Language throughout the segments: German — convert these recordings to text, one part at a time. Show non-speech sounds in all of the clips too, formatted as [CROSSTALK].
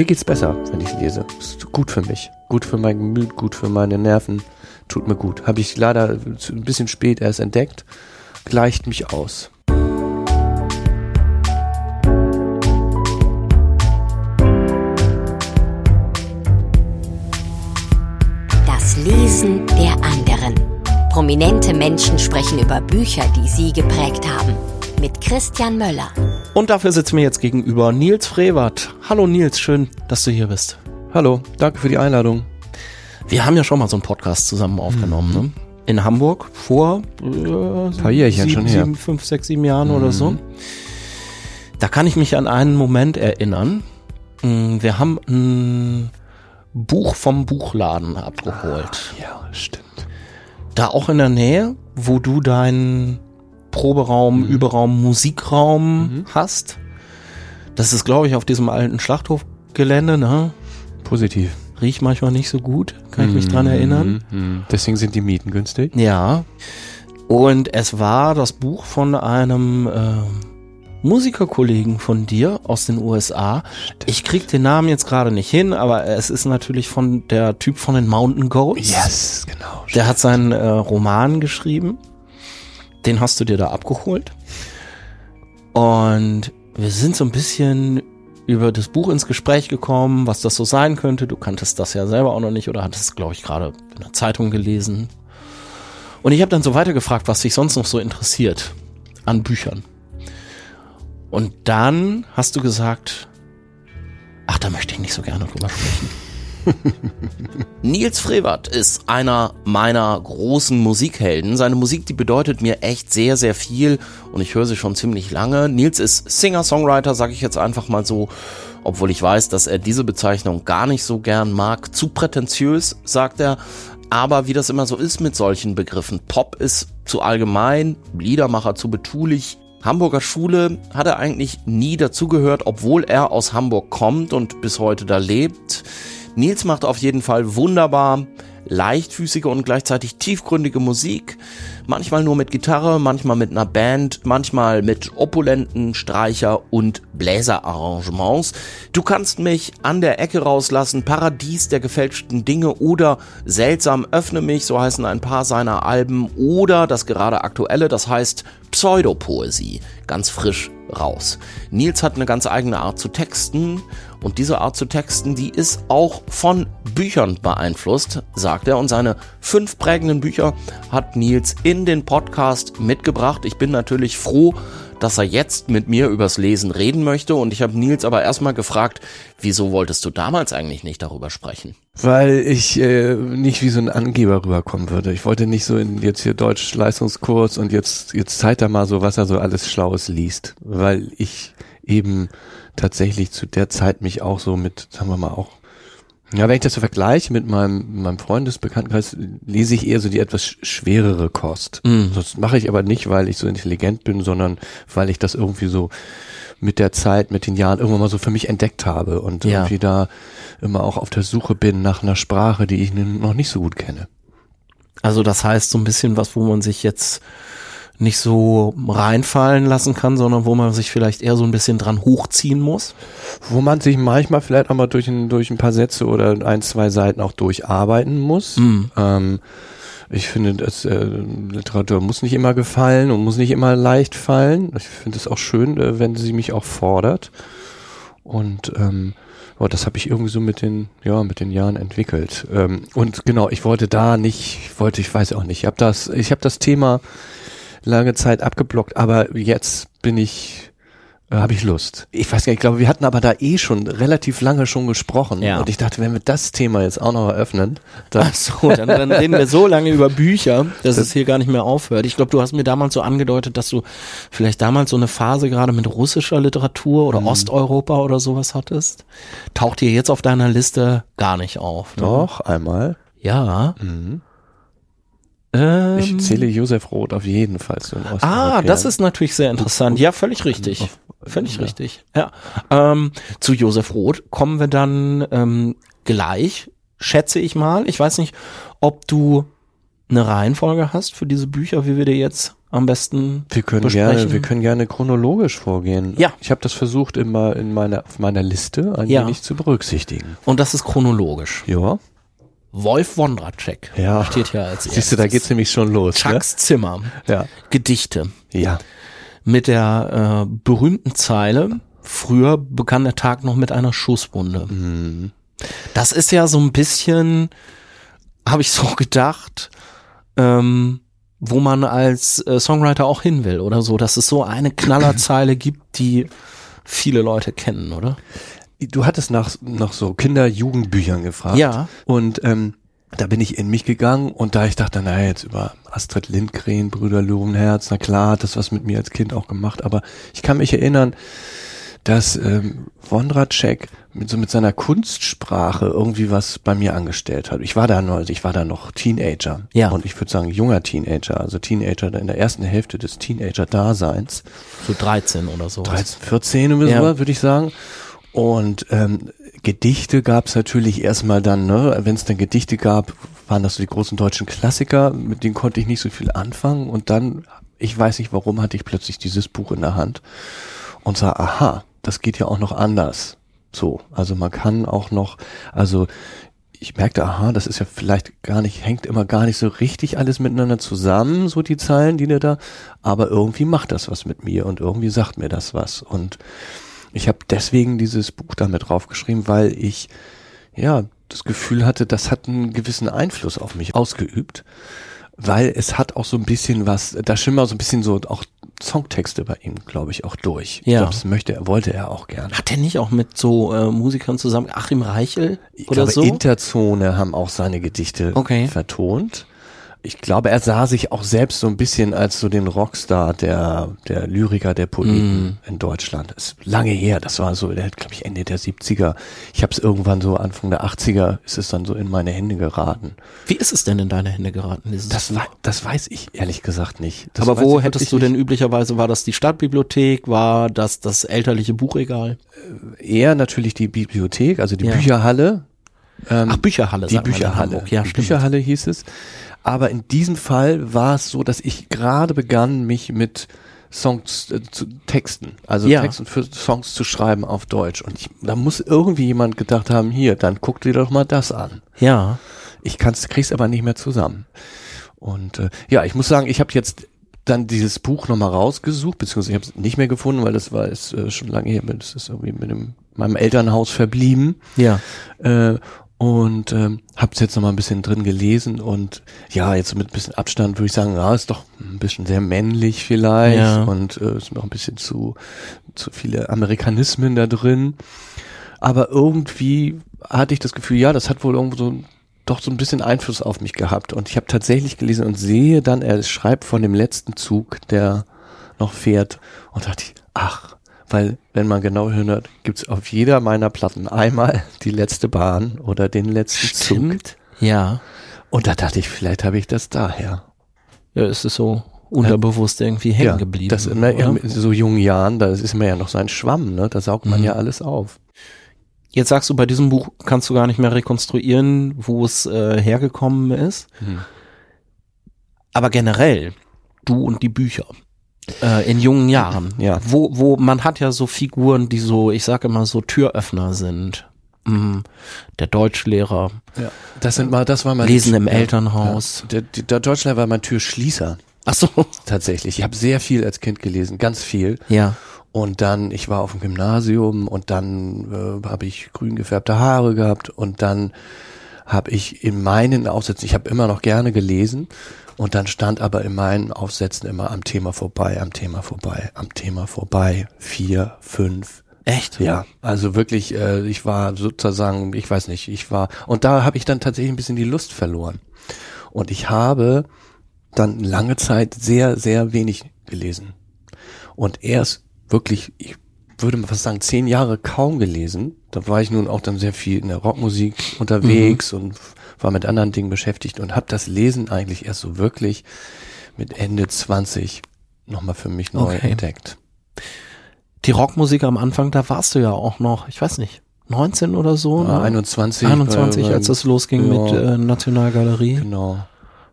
Mir geht's besser, wenn ich lese. Ist gut für mich. Gut für mein Gemüt, gut für meine Nerven. Tut mir gut. Habe ich leider ein bisschen spät erst entdeckt. Gleicht mich aus. Das Lesen der anderen. Prominente Menschen sprechen über Bücher, die sie geprägt haben. Mit Christian Möller. Und dafür sitzt mir jetzt gegenüber Nils Frevert. Hallo Nils, schön, dass du hier bist. Hallo, danke für die Einladung. Wir haben ja schon mal so einen Podcast zusammen aufgenommen, mhm. ne? In Hamburg vor äh, ein paar Jährchen sieben, schon her. Sieben, fünf, sechs, sieben Jahren mhm. oder so. Mhm. Da kann ich mich an einen Moment erinnern. Mm, wir haben ein Buch vom Buchladen abgeholt. Ah, ja, stimmt. Da auch in der Nähe, wo du deinen Proberaum, mhm. Überraum, Musikraum mhm. hast. Das ist, glaube ich, auf diesem alten Schlachthofgelände, ne? Positiv. Riecht manchmal nicht so gut, kann ich mich dran Mhm, erinnern. mhm. Deswegen sind die Mieten günstig. Ja. Und es war das Buch von einem äh, Musikerkollegen von dir aus den USA. Ich krieg den Namen jetzt gerade nicht hin, aber es ist natürlich von der Typ von den Mountain Goats. Yes, genau. Der hat seinen äh, Roman geschrieben. Den hast du dir da abgeholt. Und wir sind so ein bisschen über das Buch ins Gespräch gekommen, was das so sein könnte. Du kanntest das ja selber auch noch nicht oder hattest, glaube ich, gerade in der Zeitung gelesen. Und ich habe dann so weitergefragt, was dich sonst noch so interessiert an Büchern. Und dann hast du gesagt, ach, da möchte ich nicht so gerne drüber sprechen. [LAUGHS] Nils Frevert ist einer meiner großen Musikhelden. Seine Musik, die bedeutet mir echt sehr, sehr viel und ich höre sie schon ziemlich lange. Nils ist Singer-Songwriter, sage ich jetzt einfach mal so, obwohl ich weiß, dass er diese Bezeichnung gar nicht so gern mag. Zu prätentiös, sagt er. Aber wie das immer so ist mit solchen Begriffen, Pop ist zu allgemein, Liedermacher zu betulich, Hamburger Schule hat er eigentlich nie dazugehört, obwohl er aus Hamburg kommt und bis heute da lebt. Nils macht auf jeden Fall wunderbar leichtfüßige und gleichzeitig tiefgründige Musik. Manchmal nur mit Gitarre, manchmal mit einer Band, manchmal mit opulenten Streicher- und Bläserarrangements. Du kannst mich an der Ecke rauslassen, Paradies der gefälschten Dinge oder Seltsam öffne mich, so heißen ein paar seiner Alben, oder das gerade aktuelle, das heißt Pseudopoesie, ganz frisch raus. Nils hat eine ganz eigene Art zu texten und diese Art zu texten, die ist auch von Büchern beeinflusst, sagt er. Und seine fünf prägenden Bücher hat Nils in den Podcast mitgebracht. Ich bin natürlich froh, dass er jetzt mit mir übers Lesen reden möchte. Und ich habe Nils aber erstmal gefragt, wieso wolltest du damals eigentlich nicht darüber sprechen? Weil ich äh, nicht wie so ein Angeber rüberkommen würde. Ich wollte nicht so in jetzt hier Deutsch-Leistungskurs und jetzt, jetzt zeigt er mal so, was er so alles Schlaues liest. Weil ich eben tatsächlich zu der Zeit mich auch so mit, sagen wir mal, auch ja, wenn ich das so vergleiche mit meinem, meinem Freundesbekanntenkreis, lese ich eher so die etwas schwerere Kost. Mm. Das mache ich aber nicht, weil ich so intelligent bin, sondern weil ich das irgendwie so mit der Zeit, mit den Jahren irgendwann mal so für mich entdeckt habe und Ja. irgendwie da immer auch auf der Suche bin nach einer Sprache, die ich noch nicht so gut kenne. Also das heißt so ein bisschen was, wo man sich jetzt nicht so reinfallen lassen kann, sondern wo man sich vielleicht eher so ein bisschen dran hochziehen muss. Wo man sich manchmal vielleicht auch mal durch ein, durch ein paar Sätze oder ein, zwei Seiten auch durcharbeiten muss. Mhm. Ähm, ich finde, dass, äh, Literatur muss nicht immer gefallen und muss nicht immer leicht fallen. Ich finde es auch schön, äh, wenn sie mich auch fordert. Und ähm, oh, das habe ich irgendwie so mit den, ja, mit den Jahren entwickelt. Ähm, und genau, ich wollte da nicht, ich wollte, ich weiß auch nicht, ich habe das, ich habe das Thema lange Zeit abgeblockt, aber jetzt bin ich, äh, habe ich Lust. Ich weiß gar nicht, ich glaube, wir hatten aber da eh schon relativ lange schon gesprochen. Ja. Und ich dachte, wenn wir das Thema jetzt auch noch eröffnen, dann Ach so, dann, dann reden wir so lange über Bücher, dass es hier gar nicht mehr aufhört. Ich glaube, du hast mir damals so angedeutet, dass du vielleicht damals so eine Phase gerade mit russischer Literatur oder Osteuropa oder sowas hattest. Taucht dir jetzt auf deiner Liste gar nicht auf. Ne? doch einmal. Ja. Mhm. Ähm, Ich zähle Josef Roth auf jeden Fall zu den Ah, Osteuropäern. das ist natürlich sehr interessant. Ja, völlig richtig. Völlig richtig. Ja. Ähm, zu Josef Roth kommen wir dann ähm, gleich, schätze ich mal. Ich weiß nicht, ob du eine Reihenfolge hast für diese Bücher, wie wir dir jetzt am besten Wir können besprechen? gerne, wir können gerne chronologisch vorgehen. Ja. Ich habe das versucht immer in meiner auf meiner Liste ein Ja. wenig zu berücksichtigen. Und das ist chronologisch. Ja. Wolf Wondracek Ja. steht hier als erstes. Siehst du, da geht's nämlich schon los. Chucks Zimmer. Ne? Ja. Gedichte. Ja. Mit der äh, berühmten Zeile, früher begann der Tag noch mit einer Schusswunde. Mhm. Das ist ja so ein bisschen, habe ich so gedacht, ähm, wo man als äh, Songwriter auch hin will oder so, dass es so eine Knallerzeile gibt, die viele Leute kennen, oder? Du hattest nach, nach so Kinder-Jugendbüchern gefragt. Ja. Und ähm, da bin ich in mich gegangen und da ich dachte, naja, jetzt über Astrid Lindgren, Brüder Löwenherz, na klar, hat das was mit mir als Kind auch gemacht, aber ich kann mich erinnern, dass ähm, Wondracek mit so mit seiner Kunstsprache irgendwie was bei mir angestellt hat. Ich war da noch, also ich war da noch Teenager. Ja. Und ich würde sagen junger Teenager, also Teenager in der ersten Hälfte des Teenager-Daseins. So 13 oder so. 13, 14 oder Ja. so, würde ich sagen. Und ähm, Gedichte gab es natürlich erstmal dann, ne, wenn es dann Gedichte gab, waren das so die großen deutschen Klassiker, mit denen konnte ich nicht so viel anfangen. Und dann, ich weiß nicht warum, hatte ich plötzlich dieses Buch in der Hand und sah, aha, das geht ja auch noch anders. So, also man kann auch noch, also ich merkte, aha, das ist ja vielleicht gar nicht, hängt immer gar nicht so richtig alles miteinander zusammen, so die Zeilen, die der da, aber irgendwie macht das was mit mir und irgendwie sagt mir das was. Und ich habe deswegen dieses Buch damit draufgeschrieben, weil ich ja das Gefühl hatte, das hat einen gewissen Einfluss auf mich ausgeübt, weil es hat auch so ein bisschen was, da schimmern so ein bisschen so auch Songtexte bei ihm, glaube ich, auch durch. Ja. Ich glaube, das möchte er, wollte er auch gerne. Hat er nicht auch mit so äh, Musikern zusammen, Achim Reichel Ich oder glaube, so? Interzone haben auch seine Gedichte Okay. vertont. Ich glaube, er sah sich auch selbst so ein bisschen als so den Rockstar der, der Lyriker, der Poeten Mm. in Deutschland. Das ist lange her, das war so, der hat, glaube ich, Ende der 70er. Ich habe es irgendwann so Anfang der 80er, ist es dann so in meine Hände geraten. Wie ist es denn in deine Hände geraten? Das, wei- das weiß ich ehrlich gesagt nicht. Das Aber wo hättest du denn nicht. üblicherweise, war das die Stadtbibliothek, war das das elterliche Buchregal? Eher natürlich die Bibliothek, also die Ja. Bücherhalle. Ähm, Ach, Bücherhalle, Die Bücherhalle. Ja, die. Bücherhalle hieß es. Aber in diesem Fall war es so, dass ich gerade begann, mich mit Songs äh, zu Texten, also Ja. Texten für Songs zu schreiben auf Deutsch. Und ich, da muss irgendwie jemand gedacht haben, hier, dann guck dir doch mal das an. Ja. Ich kann's, krieg's aber nicht mehr zusammen. Und äh, ja, ich muss sagen, ich habe jetzt dann dieses Buch nochmal rausgesucht, beziehungsweise ich habe es nicht mehr gefunden, weil das war ist, äh, schon lange her, das ist irgendwie mit dem, meinem Elternhaus verblieben. Ja. Äh, und ähm, habe es jetzt noch mal ein bisschen drin gelesen und ja, jetzt mit ein bisschen Abstand würde ich sagen, ja, ist doch ein bisschen sehr männlich vielleicht Ja. und äh, ist noch ein bisschen zu zu viele Amerikanismen da drin. Aber irgendwie hatte ich das Gefühl, ja, das hat wohl irgendwo so doch so ein bisschen Einfluss auf mich gehabt und ich habe tatsächlich gelesen und sehe dann, er schreibt von dem letzten Zug, der noch fährt und dachte ich, ach, weil wenn man genau hört, gibt's auf jeder meiner Platten einmal die letzte Bahn oder den letzten Zug. Stimmt. Ja. Und da dachte ich, vielleicht habe ich das daher. Ja, es ist so unterbewusst irgendwie hängen geblieben. Das in, ja, oder? in so jungen Jahren, da ist man ja noch so ein Schwamm, ne? Da saugt man Mhm. ja alles auf. Jetzt sagst du, bei diesem Buch kannst du gar nicht mehr rekonstruieren, wo es äh, hergekommen ist. Hm. Aber generell, du und die Bücher äh, in jungen Jahren, Ja. wo, wo man hat ja so Figuren, die so, ich sage immer so Türöffner sind. Mm, der Deutschlehrer, Ja. Das sind mal, das war mein Lesen im Elternhaus. Ja. Der, der, Deutschland war mein Türschließer. Ach so, Tatsächlich. Ich habe sehr viel als Kind gelesen, ganz viel. ja, Und dann, ich war auf dem Gymnasium und dann äh, habe ich grün gefärbte Haare gehabt und dann habe ich in meinen Aufsätzen, ich habe immer noch gerne gelesen und dann stand aber in meinen Aufsätzen immer am Thema vorbei, am Thema vorbei, am Thema vorbei, vier, fünf. echt? Ja, also wirklich, äh, ich war sozusagen, ich weiß nicht, ich war, und da habe ich dann tatsächlich ein bisschen die Lust verloren. Und ich habe dann lange Zeit sehr, sehr wenig gelesen. Und erst wirklich, ich würde mal fast sagen, zehn Jahre kaum gelesen. Da war ich nun auch dann sehr viel in der Rockmusik unterwegs und war mit anderen Dingen beschäftigt und habe das Lesen eigentlich erst so wirklich mit Ende 20 nochmal für mich neu Okay. entdeckt. Die Rockmusik am Anfang, da warst du ja auch noch, ich weiß nicht, 19 oder so? Ja, ne? 21. 21, bei- als das losging ja. mit äh, Nationalgalerie. Genau.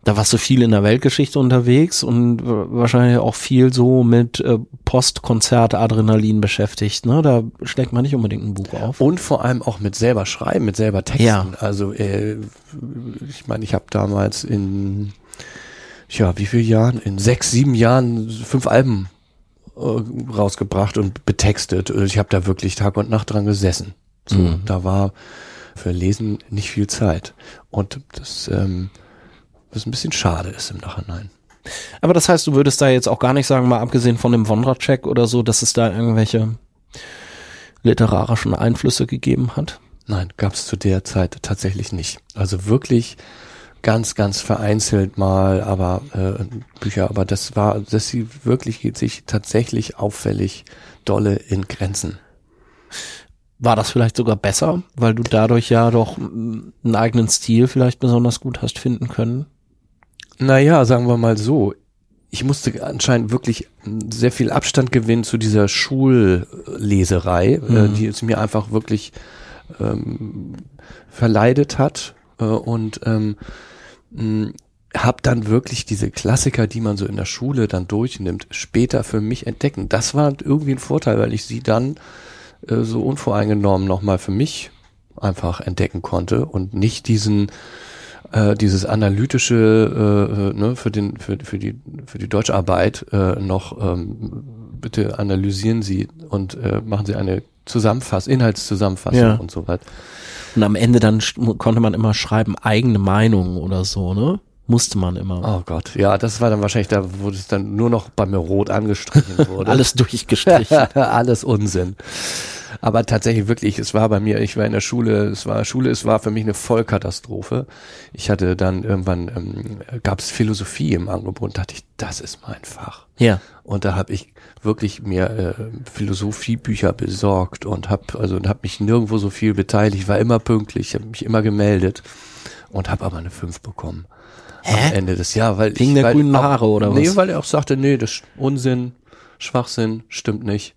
Da warst du viel in der Weltgeschichte unterwegs und wahrscheinlich auch viel so mit äh, Postkonzert-Adrenalin beschäftigt. Ne? Da schlägt man nicht unbedingt ein Buch auf. Und vor allem auch mit selber schreiben, mit selber Texten. Ja. Also äh, ich meine, ich habe damals in ja, wie viel Jahren? In sechs, sieben Jahren fünf Alben äh, rausgebracht und betextet. Ich habe da wirklich Tag und Nacht dran gesessen. So, Mhm. da war für Lesen nicht viel Zeit. Und das, ähm, was ein bisschen schade ist im Nachhinein. Aber das heißt, du würdest da jetzt auch gar nicht sagen, mal abgesehen von dem Wondra-Check oder so, dass es da irgendwelche literarischen Einflüsse gegeben hat? Nein, gab es zu der Zeit tatsächlich nicht. Also wirklich ganz, ganz vereinzelt mal, aber äh, Bücher, aber das war, dass sie wirklich geht sich tatsächlich auffällig dolle in Grenzen. War das vielleicht sogar besser, weil du dadurch ja doch einen eigenen Stil vielleicht besonders gut hast finden können? Naja, sagen wir mal so. Ich musste anscheinend wirklich sehr viel Abstand gewinnen zu dieser Schulleserei, äh, Mhm. die es mir einfach wirklich ähm, verleidet hat. Äh, und ähm, habe dann wirklich diese Klassiker, die man so in der Schule dann durchnimmt, später für mich entdecken. Das war irgendwie ein Vorteil, weil ich sie dann äh, so unvoreingenommen nochmal für mich einfach entdecken konnte und nicht diesen äh, dieses analytische äh, äh, ne, für den für, für die für die Deutscharbeit äh, noch ähm, bitte analysieren Sie und äh, machen Sie eine Zusammenfassung Inhaltszusammenfassung Ja. und so weiter. Und am Ende dann konnte man immer schreiben, eigene Meinung oder so, ne? Musste man immer. Oh Gott, ja, das war dann wahrscheinlich da, wo es dann nur noch bei mir rot angestrichen [LAUGHS] wurde. Alles durchgestrichen. [LAUGHS] Alles Unsinn. Aber tatsächlich wirklich, es war bei mir, ich war in der Schule, es war Schule, es war für mich eine Vollkatastrophe. Ich hatte dann irgendwann, ähm, gab es Philosophie im Angebot, dachte ich, das ist mein Fach. ja. Und da habe ich wirklich mir äh, Philosophiebücher besorgt und habe also und habe mich nirgendwo so viel beteiligt, war immer pünktlich, habe mich immer gemeldet und habe aber eine 5 bekommen. Am Hä? Ende des Jahres, weil Wegen ich, der weil grünen Haare oder nee, was? weil er auch sagte, nee, das ist Unsinn, Schwachsinn, stimmt nicht.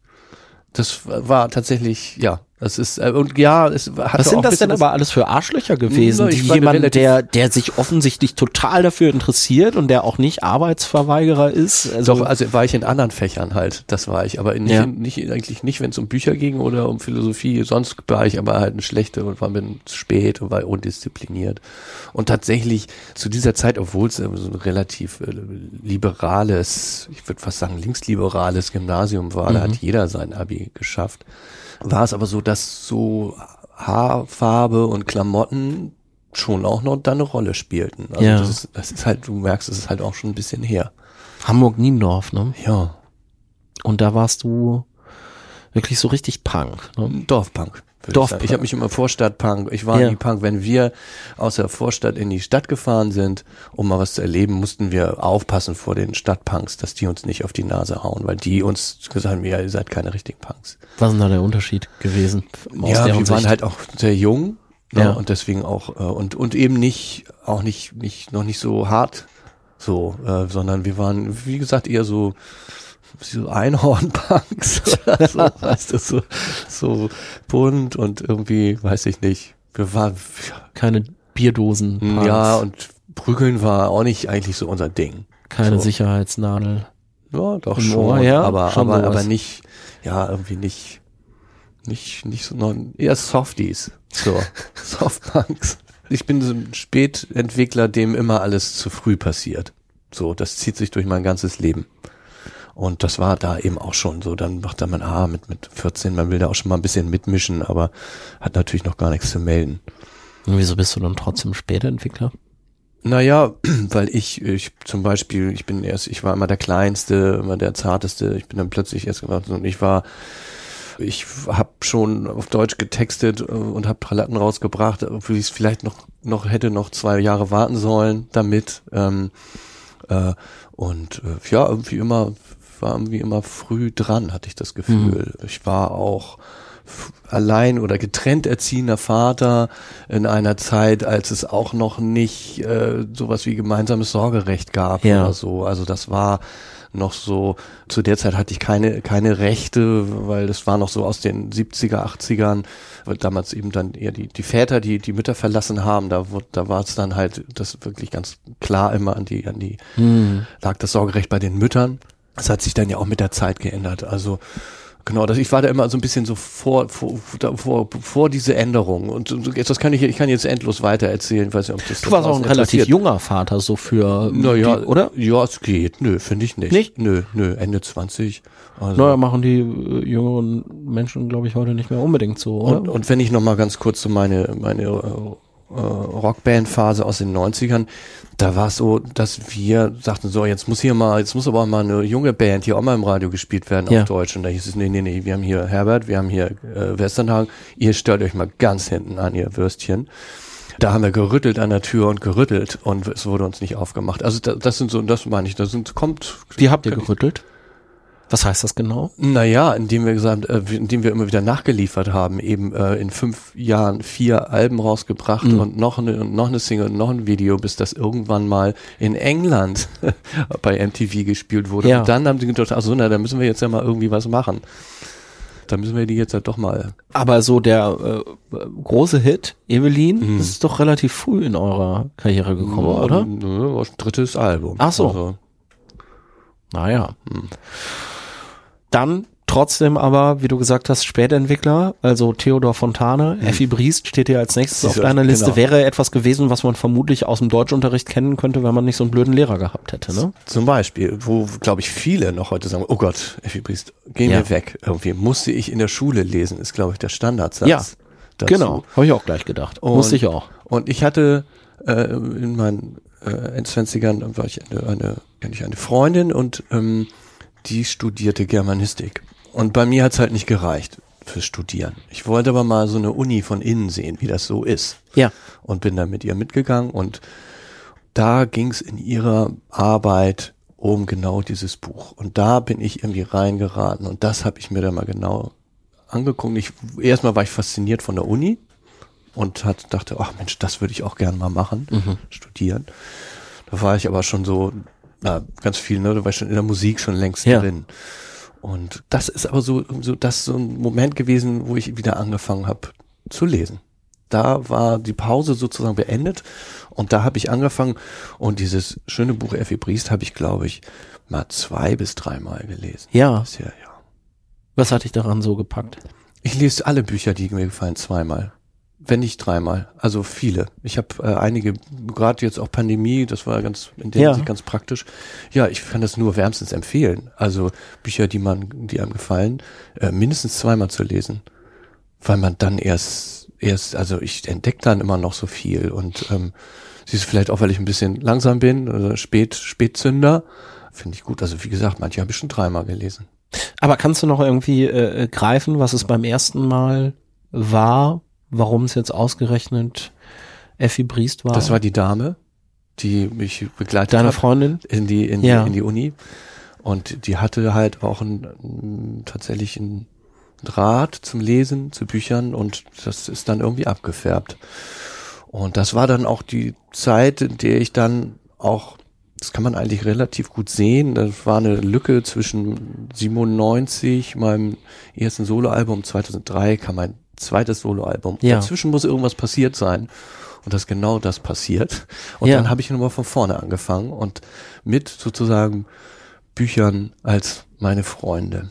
Das war tatsächlich, ja, das ist äh, und ja, es hatte Was sind das denn aber alles für Arschlöcher gewesen? Na, ich die jemand, der, der sich offensichtlich total dafür interessiert und der auch nicht Arbeitsverweigerer ist. Also, Doch, also war ich in anderen Fächern halt, das war ich, aber nicht, Ja. nicht eigentlich nicht, wenn es um Bücher ging oder um Philosophie, sonst war ich aber halt ein schlechter und war bin zu spät und war undiszipliniert. Und tatsächlich zu dieser Zeit, obwohl es äh, so ein relativ äh, liberales, ich würde fast sagen linksliberales Gymnasium war, da hat jeder sein Abi geschafft, war es aber so, dass so Haarfarbe und Klamotten schon auch noch dann eine Rolle spielten. Also Ja. das, ist, das ist halt, du merkst, es ist halt auch schon ein bisschen her. Hamburg-Niendorf, ne? Ja, Und da warst du wirklich so richtig Punk. Ne? Dorfpunk. Dorfpunk. Ich, ich habe mich immer Vorstadtpunk. Ich war Ja. nie Punk. Wenn wir aus der Vorstadt in die Stadt gefahren sind, um mal was zu erleben, mussten wir aufpassen vor den Stadtpunks, dass die uns nicht auf die Nase hauen, weil die uns gesagt haben, ja, ihr seid keine richtigen Punks. Was ist denn da der Unterschied gewesen? Ja, wir waren Sicht? halt auch sehr jung ne, Ja. und deswegen auch äh, und und eben nicht auch nicht nicht noch nicht so hart so, äh, sondern wir waren wie gesagt eher so so Einhornpunks [LAUGHS] oder so, weißt du, so, so bunt und irgendwie, weiß ich nicht. Wir waren, keine Bierdosen, Punks, ja, und prügeln war auch nicht eigentlich so unser Ding. keine so. Sicherheitsnadel. Ja, doch Im schon, Ohr, ja, aber, schon aber, sowas. aber nicht, ja, irgendwie nicht, nicht, nicht so, noch, eher Softies, so, [LAUGHS] Softpunks. Ich bin so ein Spätentwickler, dem immer alles zu früh passiert. So, das zieht sich durch mein ganzes Leben. Und das war da eben auch schon so. Dann macht man, ah, mit, mit 14, man will da auch schon mal ein bisschen mitmischen, aber hat natürlich noch gar nichts zu melden. Und wieso bist du dann trotzdem Spätentwickler? Naja, [CLEARS THROAT] weil ich, ich zum Beispiel, ich bin erst, ich war immer der Kleinste, immer der Zarteste, ich bin dann plötzlich erst gewachsen und ich war, ich habe schon auf Deutsch getextet äh, und habe Platten rausgebracht, obwohl ich es vielleicht noch, noch hätte noch zwei Jahre warten sollen damit. Ähm, äh, und äh, ja, irgendwie immer, war irgendwie immer früh dran, hatte ich das Gefühl. Ich war auch allein oder getrennt erziehender Vater in einer Zeit, als es auch noch nicht äh, sowas wie gemeinsames Sorgerecht gab Ja. oder so. Also das war noch so, zu der Zeit hatte ich keine, keine Rechte, weil das war noch so aus den 70er, 80ern, weil damals eben dann eher die, die Väter, die die Mütter verlassen haben, da, wurde, da war es dann halt das wirklich ganz klar immer an die, an die, Hm. lag das Sorgerecht bei den Müttern. Das hat sich dann ja auch mit der Zeit geändert. Also genau, das, ich war da immer so ein bisschen so vor, vor, vor, vor diese Änderung. Und jetzt, das kann ich, ich kann jetzt endlos weiter erzählen. Ich weiß nicht, ob das Du warst auch ein relativ junger Vater, so für, Naja, die, oder? Ja, es geht. Nö, finde ich nicht. Nicht? Nö, nö, Ende 20. Also. Naja, machen die äh, jüngeren Menschen, glaube ich, heute nicht mehr unbedingt so, oder? Und, und wenn ich noch mal ganz kurz so meine, meine äh, äh, Rockband-Phase aus den 90ern, da war es so, dass wir sagten, so, jetzt muss hier mal, jetzt muss aber auch mal eine junge Band hier auch mal im Radio gespielt werden Ja. auf Deutsch. Und da hieß es, nee, nee, nee, wir haben hier Herbert, wir haben hier äh, Westernhagen, ihr stellt euch mal ganz hinten an, ihr Würstchen. Da haben wir gerüttelt an der Tür und gerüttelt und es wurde uns nicht aufgemacht. Also da, das sind so, das meine ich, das sind, kommt. Wie habt ihr gerüttelt? Was heißt das genau? Naja, indem wir gesagt, äh, indem wir immer wieder nachgeliefert haben, eben äh, in fünf Jahren vier Alben rausgebracht Mhm. und noch eine und noch eine Single und noch ein Video, bis das irgendwann mal in England [LAUGHS] bei MTV gespielt wurde. Ja. Und dann haben sie gedacht, ach so, na, da müssen wir jetzt ja mal irgendwie was machen. Da müssen wir die jetzt halt doch mal. Aber so der äh, große Hit, Evelyn, Mhm. das ist doch relativ früh in eurer Karriere gekommen, Ja, oder? Nö, drittes Album. Ach so. Also, Naja. Dann trotzdem aber, wie du gesagt hast, Spätentwickler, also Theodor Fontane, Effi Briest steht hier als nächstes auf deiner Liste. genau. Wäre etwas gewesen, was man vermutlich aus dem Deutschunterricht kennen könnte, wenn man nicht so einen blöden Lehrer gehabt hätte, ne? Zum Beispiel, wo, glaube ich, viele noch heute sagen, oh Gott, Effi Briest, geh Ja. mir weg. Irgendwie musste ich in der Schule lesen, ist, glaube ich, der Standardsatz. Ja, dazu. Genau, habe ich auch gleich gedacht. Und- Wusste ich auch. Und ich hatte äh, in meinen äh, Endzwanzigern war ich eine, eine, eine Freundin und ähm, die studierte Germanistik. Und bei mir hat's halt nicht gereicht fürs Studieren. Ich wollte aber mal so eine Uni von innen sehen, wie das so ist. Ja. Und bin dann mit ihr mitgegangen und da ging's in ihrer Arbeit um genau dieses Buch. Und da bin ich irgendwie reingeraten und das habe ich mir dann mal genau angeguckt. Ich, erstmal war ich fasziniert von der Uni und hat, dachte, ach Mensch, das würde ich auch gern mal machen, studieren. Da war ich aber schon so, na, ganz viel, ne, da war ich schon in der Musik schon längst Ja. drin. Und das ist aber so, so, das so ein Moment gewesen, wo ich wieder angefangen habe zu lesen. Da war die Pause sozusagen beendet und da habe ich angefangen und dieses schöne Buch Effi Briest habe ich, glaube ich, mal zwei bis dreimal gelesen. Ja. Bisher, ja. Was hat dich daran so gepackt? Ich lese alle Bücher, die mir gefallen, zweimal. Wenn nicht dreimal. Also viele. Ich habe äh, einige, gerade jetzt auch Pandemie, das war ganz in der Ja. Hinsicht ganz praktisch. Ja, ich kann das nur wärmstens empfehlen. Also Bücher, die man, die einem gefallen, äh, mindestens zweimal zu lesen. Weil man dann erst, erst, also ich entdecke dann immer noch so viel und ähm, siehst vielleicht auch, weil ich ein bisschen langsam bin, oder spät, Spätzünder. Finde ich gut. Also wie gesagt, manche habe ich schon dreimal gelesen. Aber kannst du noch irgendwie äh, greifen, was es beim ersten Mal war, warum es jetzt ausgerechnet Effi Briest war? Das war die Dame, die mich begleitet deine hat. Freundin? in die in, Ja. die in die Uni und die hatte halt auch ein, tatsächlich ein Draht zum Lesen, zu Büchern und das ist dann irgendwie abgefärbt. Und das war dann auch die Zeit, in der ich dann auch, das kann man eigentlich relativ gut sehen, das war eine Lücke zwischen 97, meinem ersten Soloalbum, 2003 kam mein zweites Soloalbum. Ja. Dazwischen muss irgendwas passiert sein. Und dass genau das passiert. Und Ja. dann habe ich nochmal von vorne angefangen und mit sozusagen Büchern als meine Freunde.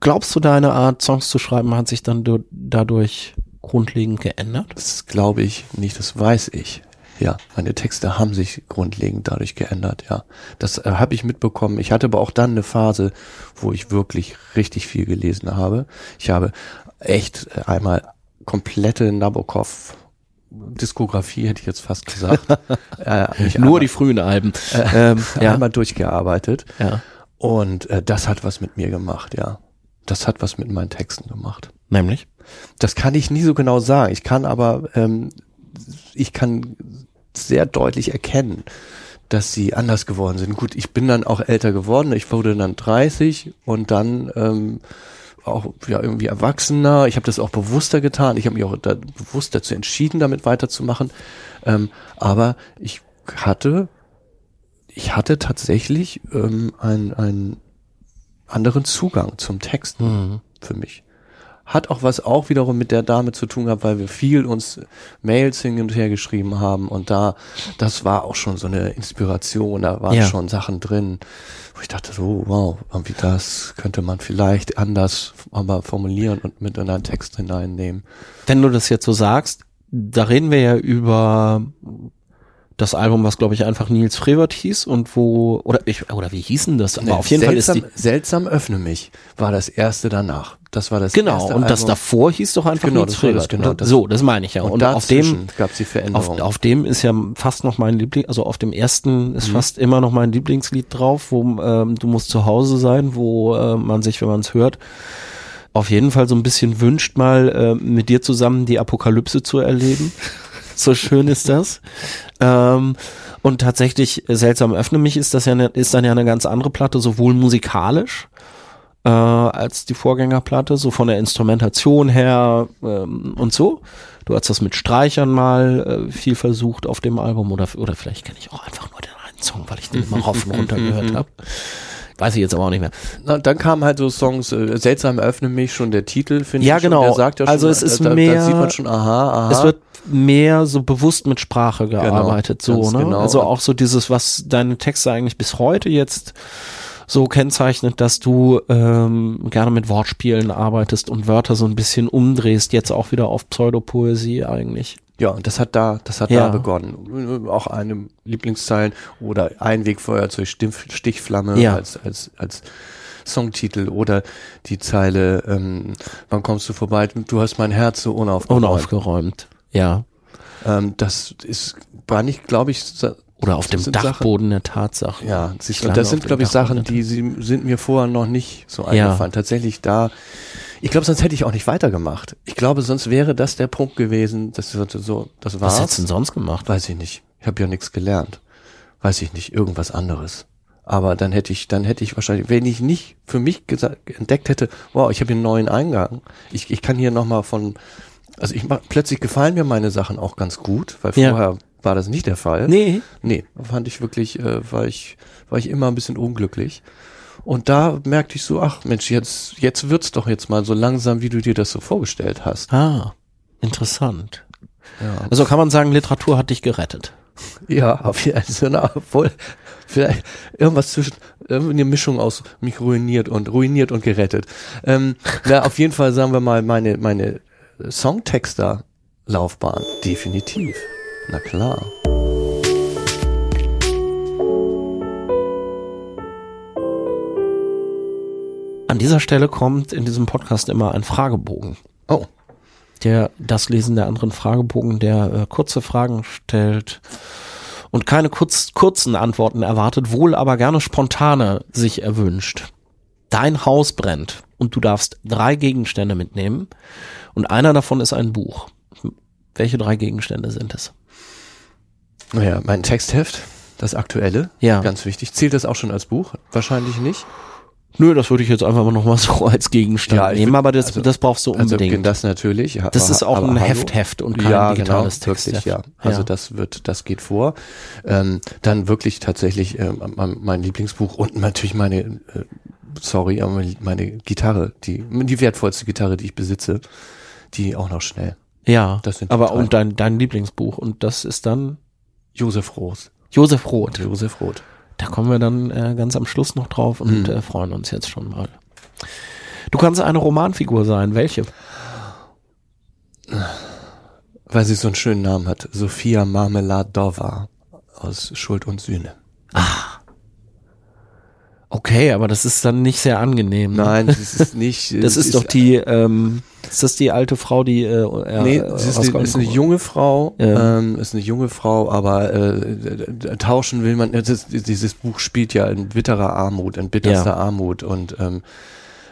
Glaubst du, deine Art, Songs zu schreiben, hat sich dann du- dadurch grundlegend geändert? Das glaube ich nicht, das weiß ich. Ja, meine Texte haben sich grundlegend dadurch geändert, ja. Das äh, habe ich mitbekommen. Ich hatte aber auch dann eine Phase, wo ich wirklich richtig viel gelesen habe. Ich habe echt äh, einmal komplette Nabokov Diskografie, hätte ich jetzt fast gesagt. [LAUGHS] äh, Nur die frühen Alben. [LAUGHS] ähm, ja. einmal durchgearbeitet. ja. Und äh, das hat was mit mir gemacht, ja. Das hat was mit meinen Texten gemacht. Nämlich? Das kann ich nie so genau sagen. Ich kann aber, ähm, ich kann sehr deutlich erkennen, dass sie anders geworden sind. Gut, ich bin dann auch älter geworden. Ich wurde dann 30 und dann ähm, auch ja irgendwie erwachsener. Ich habe das auch bewusster getan. Ich habe mich auch da bewusst dazu entschieden, damit weiterzumachen. Ähm, aber ich hatte ich hatte tatsächlich ähm, einen, einen anderen Zugang zum Text Mhm. für mich. Hat auch was auch wiederum mit der Dame zu tun gehabt, weil wir viel uns Mails hin und her geschrieben haben und da, das war auch schon so eine Inspiration, da waren Ja. schon Sachen drin, wo ich dachte so, wow, irgendwie das könnte man vielleicht anders aber formulieren und mit in einen Text hineinnehmen. Wenn du das jetzt so sagst, da reden wir ja über das Album, was glaube ich einfach Nils Frevert hieß und wo, oder ich, oder wie hießen das? Aber Nee, auf jeden seltsam, Fall ist die, seltsam öffne mich, war das erste danach. Das war das genau, und das Album. davor hieß doch einfach Genau, Nils das das, Frevert. genau, das- so, das meine ich ja. Und, Und, auf dem, gab es die auf, Veränderung. auf dem ist ja fast noch mein Liebling, also auf dem ersten Mhm. ist fast immer noch mein Lieblingslied drauf, wo ähm, du musst zu Hause sein, wo äh, man sich, wenn man es hört, auf jeden Fall so ein bisschen wünscht, mal äh, mit dir zusammen die Apokalypse zu erleben. [LAUGHS] so schön ist das. Ähm, und tatsächlich, äh, seltsam öffne mich, ist das ja ne, ist dann ja eine ganz andere Platte, sowohl musikalisch äh, als die Vorgängerplatte, so von der Instrumentation her ähm, und so. Du hast das mit Streichern mal äh, viel versucht auf dem Album oder, oder vielleicht kenne ich auch einfach nur den einen Song, weil ich den immer rauf und runter gehört [LAUGHS] habe. Weiß ich jetzt aber auch nicht mehr. Na, dann kamen halt so Songs, äh, seltsam öffne mich, schon der Titel, finde Ja, ich. schon, genau. Der sagt ja schon, Also es ist da, mehr- Da sieht man schon, aha, aha. Es wird mehr so bewusst mit Sprache gearbeitet, so, ganz ne? genau. Also auch so dieses, was deine Texte eigentlich bis heute jetzt so kennzeichnet, dass du ähm, gerne mit Wortspielen arbeitest und Wörter so ein bisschen umdrehst, jetzt auch wieder auf Pseudopoesie eigentlich. Ja, und das hat da, das hat Ja. da begonnen. Auch eine Lieblingszeilen oder Einwegfeuerzeug, Stif- Stichflamme Ja. als, als, als Songtitel oder die Zeile, ähm, wann kommst du vorbei? Du hast mein Herz so unaufgeräumt. Unaufgeräumt. Ja. Ähm, das ist gar nicht, glaube ich, Oder auf dem sind Sachen- Dachboden der Tatsachen. Ja, Schlange das sind, glaube ich, Dachboden Sachen, die sie, sind mir vorher noch nicht so Ja. eingefallen. Tatsächlich da, ich glaube, sonst hätte ich auch nicht weitergemacht. Ich glaube, sonst wäre das der Punkt gewesen, das so, so das Was war's. hättest du denn sonst gemacht? Weiß ich nicht. Ich habe ja nichts gelernt. Weiß ich nicht, irgendwas anderes. Aber dann hätte ich, dann hätte ich wahrscheinlich, wenn ich nicht für mich gesagt, entdeckt hätte, wow, ich habe hier einen neuen Eingang. Ich, ich kann hier nochmal von, also ich mach, plötzlich gefallen mir meine Sachen auch ganz gut, weil Ja. vorher war das nicht der Fall. Nee. Nee, fand ich wirklich, äh, war ich, war ich immer ein bisschen unglücklich. Und da merkte ich so, ach Mensch, jetzt, jetzt wird's doch jetzt mal so langsam, wie du dir das so vorgestellt hast. Ah, interessant. Ja, Also kann man sagen, Literatur hat dich gerettet. ja auf jeden Fall, obwohl, vielleicht irgendwas zwischen, eine Mischung aus mich ruiniert und ruiniert und gerettet. Ähm, na, auf jeden Fall sagen wir mal, meine, meine Songtexter-Laufbahn, definitiv. Na klar. An dieser Stelle kommt in diesem Podcast immer ein Fragebogen. Oh, Der, das Lesen der anderen Fragebogen, der äh, kurze Fragen stellt und keine kurz, kurzen Antworten erwartet, wohl aber gerne spontane sich erwünscht. Dein Haus brennt und du darfst drei Gegenstände mitnehmen und einer davon ist ein Buch. Welche drei Gegenstände sind es? naja, mein Textheft, das aktuelle, Ja. ganz wichtig. Zählt das auch schon als Buch? Wahrscheinlich nicht. Nö, das würde ich jetzt einfach mal nochmal [LAUGHS] so als Gegenstand Ja, nehmen, aber das, also- das brauchst du Also unbedingt. das natürlich. ja, das ist auch ein. Heftheft und kein ja, digitales genau, Textheft. wirklich, ja. Also Ja. das wird, das geht vor. Ähm, dann wirklich tatsächlich ähm, mein, Lieblingsbuch und natürlich meine, äh, sorry, aber meine Gitarre, die, die wertvollste Gitarre, die ich besitze, die auch noch schnell. Ja, Das sind aber und dein, dein Lieblingsbuch und das ist dann Josef Roos. Josef Roth. Josef Roth. Da kommen wir dann äh, ganz am Schluss noch drauf und Mhm. äh, freuen uns jetzt schon mal. Du kannst eine Romanfigur sein. Welche? Weil sie so einen schönen Namen hat. Sophia Marmeladova aus Schuld und Sühne. Okay, aber das ist dann nicht sehr angenehm. ne? Nein, das ist nicht. [LAUGHS] Das es ist doch die, ähm, ist das die alte Frau, die äh, äh, Nee, äh, sie ist, eine, ist eine junge Frau, Ja. ähm, ist eine junge Frau, aber äh, tauschen will man, es ist, dieses Buch spielt ja in bitterer Armut, in bitterster Armut und ähm,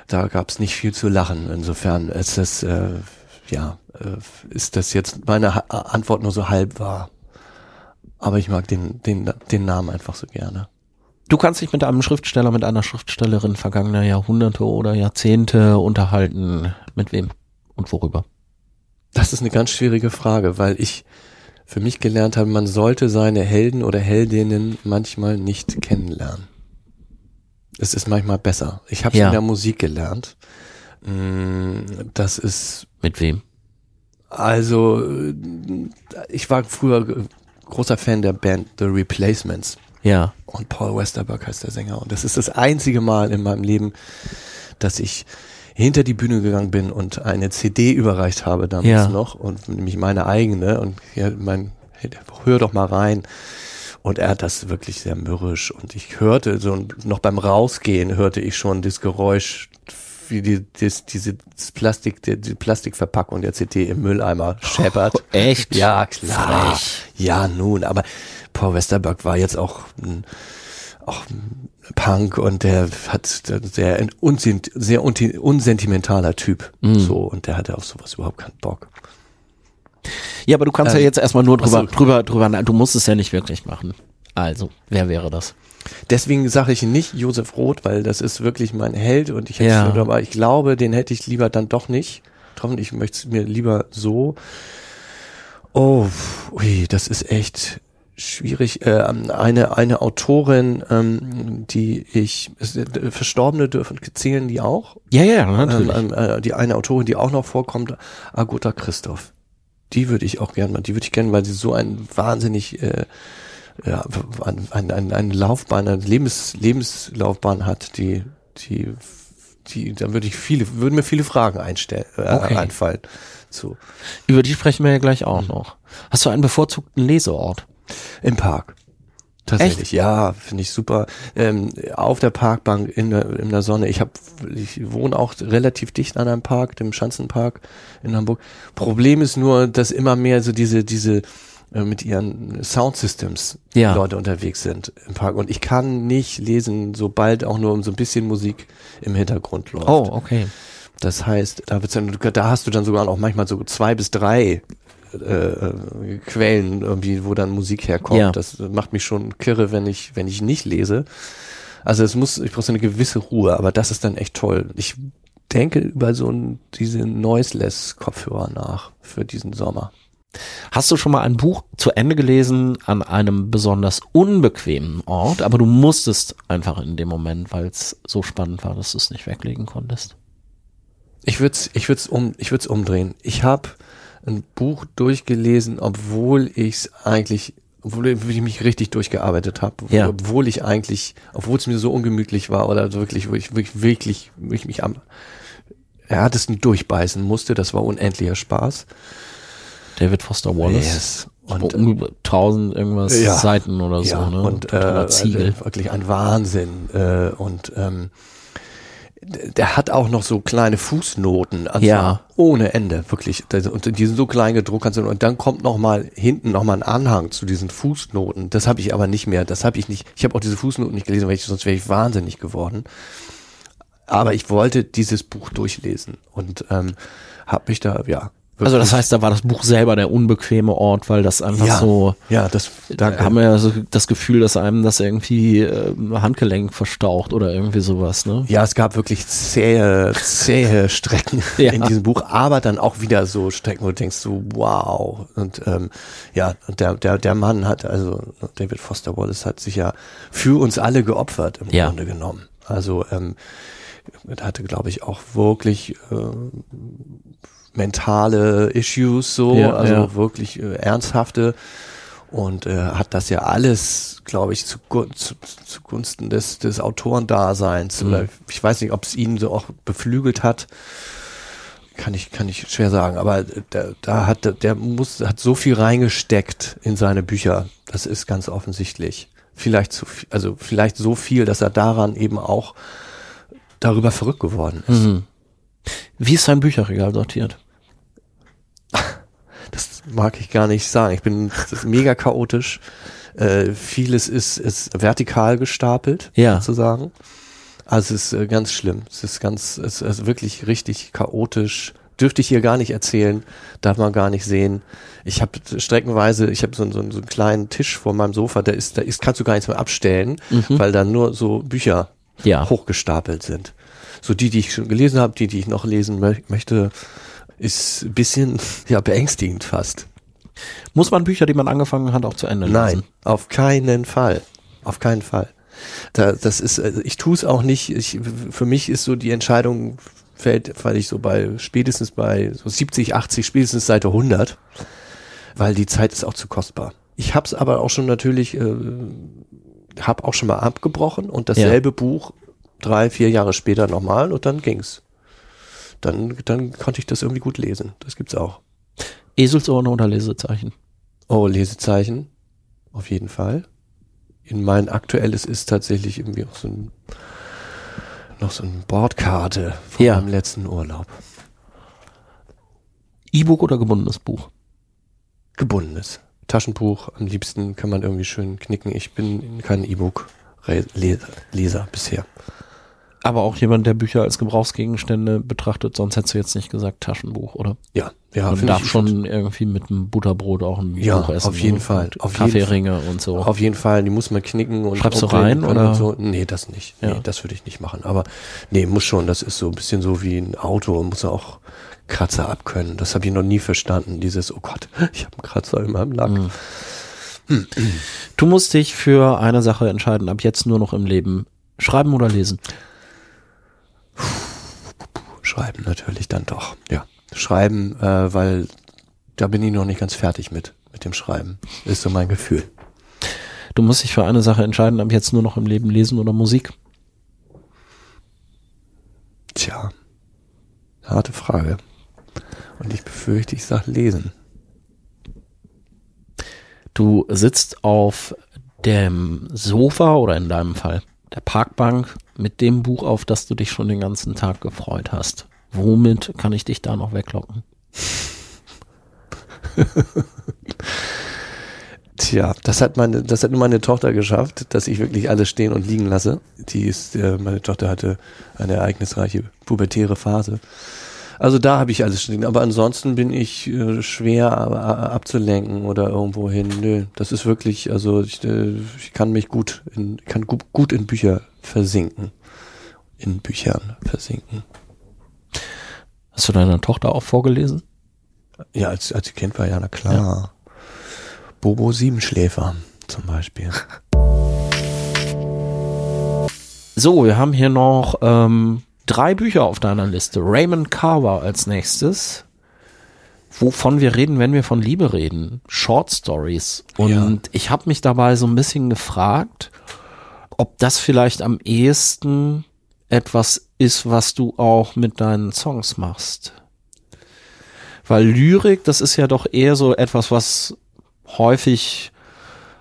da gab es nicht viel zu lachen. Insofern ist das, äh, ja, äh, ist das jetzt meine ha Antwort nur so halb wahr. Aber ich mag den, den, den Namen einfach so gerne. Du kannst dich mit einem Schriftsteller, mit einer Schriftstellerin vergangener Jahrhunderte oder Jahrzehnte unterhalten. Mit wem und worüber? Das ist eine ganz schwierige Frage, weil ich für mich gelernt habe, man sollte seine Helden oder Heldinnen manchmal nicht kennenlernen. Es ist manchmal besser. Ich habe Ja. in der Musik gelernt. Mm, Das ist Mit wem? also, ich war früher großer Fan der Band The Replacements Ja. und Paul Westerberg heißt der Sänger und das ist das einzige Mal in meinem Leben, dass ich hinter die Bühne gegangen bin und eine CD überreicht habe damals Ja. noch und nämlich meine eigene und ja, mein hey, hör doch mal rein und er hat das wirklich sehr mürrisch und ich hörte so noch beim Rausgehen hörte ich schon das Geräusch wie die, das, diese das Plastik, die, die Plastikverpackung der CD im Mülleimer scheppert. Echt? Ja, klar. Frech. Ja, nun, aber Paul Westerberg war jetzt auch ein, auch ein Punk und der hat sehr unsent, sehr unsentimentaler Typ. Mhm. So, und der hatte auf sowas überhaupt keinen Bock. Ja, aber du kannst ja Ähm, jetzt erstmal nur drüber, ach so. drüber, drüber, du musst es ja nicht wirklich machen. Also, wer wäre das? Deswegen sage ich nicht Josef Roth, weil das ist wirklich mein Held und ich hätte, Ja. aber ich glaube, den hätte ich lieber dann doch nicht. Ich möchte es mir lieber so. Oh, ui, das ist echt schwierig. Äh, eine eine Autorin, ähm, die ich äh, Verstorbene dürfen zählen die auch. Ja, ja, Ähm, natürlich. ähm, äh, die eine Autorin, die auch noch vorkommt, Agota Christoph. Die würde ich auch gerne mal, die würde ich gerne, weil sie so ein wahnsinnig äh, ja, ein, ein, ein, eine Laufbahn, eine Lebens, Lebenslaufbahn hat, die, die, die, da würde ich viele, würden mir viele Fragen einstellen, äh, Okay. einfallen. Zu. Über die sprechen wir ja gleich auch noch. Hast du einen bevorzugten Leseort? Im Park. Tatsächlich, ja, finde ich super. Ähm, auf der Parkbank in der, in der Sonne. Ich habe, ich wohne auch relativ dicht an einem Park, dem Schanzenpark in Hamburg. Problem ist nur, dass immer mehr so diese, diese äh, mit ihren Soundsystems Ja. Leute unterwegs sind im Park. Und ich kann nicht lesen, sobald auch nur so ein bisschen Musik im Hintergrund läuft. Oh, okay. Das heißt, da, wird's dann, da hast du dann sogar auch manchmal so zwei bis drei äh, äh, Quellen irgendwie, wo dann Musik herkommt. Ja. Das macht mich schon kirre, wenn ich, wenn ich nicht lese. Also es muss, ich brauche so eine gewisse Ruhe, aber das ist dann echt toll. Ich denke über so ein, diese Noiseless-Kopfhörer nach für diesen Sommer. Hast du schon mal ein Buch zu Ende gelesen an einem besonders unbequemen Ort, aber du musstest einfach in dem Moment, weil es so spannend war, dass du es nicht weglegen konntest? Ich würde es ich würd's um, ich würd's umdrehen. Ich habe ein Buch durchgelesen, obwohl ich es eigentlich, obwohl ich mich richtig durchgearbeitet habe, Ja. obwohl ich eigentlich, obwohl es mir so ungemütlich war oder wirklich, wo ich wirklich, wirklich, wo ich mich am härtesten durchbeißen musste. Das war unendlicher Spaß. David Foster Wallace. Yes. Und Und, um tausend irgendwas Ja. Seiten oder so, ja, ne? und äh, Totaler Ziegel. wirklich ein Wahnsinn. Äh, und ähm, der hat auch noch so kleine Fußnoten, und Ja. ohne Ende, wirklich. Und die sind so klein gedruckt, du- und dann kommt noch mal hinten noch mal ein Anhang zu diesen Fußnoten. Das habe ich aber nicht mehr. Das habe ich nicht. Ich habe auch diese Fußnoten nicht gelesen, weil ich, sonst wäre ich wahnsinnig geworden. Aber ich wollte dieses Buch durchlesen und ähm, habe mich da ja. Also das wirklich- heißt, da war das Buch selber der unbequeme Ort, weil das einfach ja, so, ja, das da danke. haben wir ja so das Gefühl, dass einem das irgendwie äh, Handgelenk verstaucht oder irgendwie sowas, ne? Ja, es gab wirklich zähe, zähe [LAUGHS] Strecken Ja. in diesem Buch, aber dann auch wieder so Strecken, wo du denkst so, wow. Und ähm, ja, der, der, der Mann hat, also David Foster Wallace hat sich ja für uns alle geopfert im Ja. Grunde genommen. Also ähm, er hatte, glaube ich, auch wirklich äh, mentale Issues so, Ja, also ja. wirklich äh, ernsthafte und äh, hat das ja alles, glaube ich, zu, zu, zugunsten des, des Autorendaseins Mhm. oder ich weiß nicht, ob es ihn so auch beflügelt hat, kann ich kann ich schwer sagen, aber da, da hat der muss hat so viel reingesteckt in seine Bücher, das ist ganz offensichtlich. Vielleicht zu viel, also vielleicht so viel, dass er daran eben auch darüber verrückt geworden ist. Mhm. Wie ist dein Bücherregal sortiert? Mag ich gar nicht sagen. Ich bin mega chaotisch. Äh, vieles ist, ist vertikal gestapelt, Ja. sozusagen. Also es ist äh, ganz schlimm. Es ist ganz, es ist wirklich richtig chaotisch. Dürfte ich hier gar nicht erzählen, darf man gar nicht sehen. Ich habe streckenweise, ich habe so, so, so einen kleinen Tisch vor meinem Sofa, da ist, da ist, kannst du gar nichts mehr abstellen, weil da nur so Bücher Ja. hochgestapelt sind. So die, die ich schon gelesen habe, die, die ich noch lesen mö möchte, ist ein bisschen [LAUGHS] ja beängstigend fast. Muss man Bücher, die man angefangen hat, auch zu Ende lesen? Nein, auf keinen Fall. Auf keinen Fall. Da, das ist, äh, ich tue es auch nicht. Ich, für mich ist so die Entscheidung fällt, weil ich so bei spätestens bei so 70, 80, spätestens Seite 100, weil die Zeit ist auch zu kostbar. Ich habe es aber auch schon natürlich, äh, habe auch schon mal abgebrochen und dasselbe Buch drei, vier Jahre später nochmal und dann ging's. Dann, dann konnte ich das irgendwie gut lesen. Das gibt's auch. Eselsohren oder Lesezeichen? Oh, Lesezeichen. Auf jeden Fall. In mein aktuelles ist tatsächlich irgendwie auch so ein, noch so eine Bordkarte von Ja. meinem letzten Urlaub. E-Book oder gebundenes Buch? Gebundenes. Taschenbuch, am liebsten kann man irgendwie schön knicken. Ich bin kein E-Book-Leser bisher. Aber auch jemand, der Bücher als Gebrauchsgegenstände betrachtet, sonst hättest du jetzt nicht gesagt Taschenbuch, oder? Ja, ja, Man darf schon irgendwie mit einem Butterbrot auch ein Ja, Buch essen. auf jeden? Fall. Und Auf jeden Kaffeeringe und so. Auf jeden Fall, die muss man knicken und Schreibst du rein, oder? Und so. Nee, das nicht. Ja. Nee, das würde ich nicht machen. Aber nee, muss schon. Das ist so ein bisschen so wie ein Auto. Muss auch Kratzer abkönnen. Das habe ich noch nie verstanden. Dieses, oh Gott, [LAUGHS] ich habe einen Kratzer in meinem Lack. Mhm. Du musst dich für eine Sache entscheiden, ab jetzt nur noch im Leben. Schreiben oder lesen? Schreiben natürlich dann doch. Ja, schreiben, äh, weil da bin ich noch nicht ganz fertig mit, mit dem Schreiben. Ist so mein Gefühl. Du musst dich für eine Sache entscheiden, ab jetzt nur noch im Leben lesen oder Musik? Tja, harte Frage. Und ich befürchte, ich sag lesen. Du sitzt auf dem Sofa oder in deinem Fall der Parkbank mit dem Buch, auf das du dich schon den ganzen Tag gefreut hast. Womit kann ich dich da noch weglocken? [LAUGHS] Tja, das hat meine, das hat nur meine Tochter geschafft, dass ich wirklich alles stehen und liegen lasse. Die ist, äh, meine Tochter hatte eine ereignisreiche pubertäre Phase. Also da habe ich alles stehen, aber ansonsten bin ich äh, schwer äh, abzulenken oder irgendwo hin. Nö, das ist wirklich, also ich, äh, ich kann mich gut in, kann gut, gut in Bücher versinken. In Büchern versinken. Hast du deiner Tochter auch vorgelesen? Ja, als, als ich Kind war, ja, na klar. Bobo Siebenschläfer zum Beispiel. So, wir haben hier noch ähm, drei Bücher auf deiner Liste. Raymond Carver als nächstes. Wovon wir reden, wenn wir von Liebe reden. Short Stories. Und Ja. ich habe mich dabei so ein bisschen gefragt, ob das vielleicht am ehesten etwas ist, was du auch mit deinen Songs machst. Weil Lyrik, das ist ja doch eher so etwas, was häufig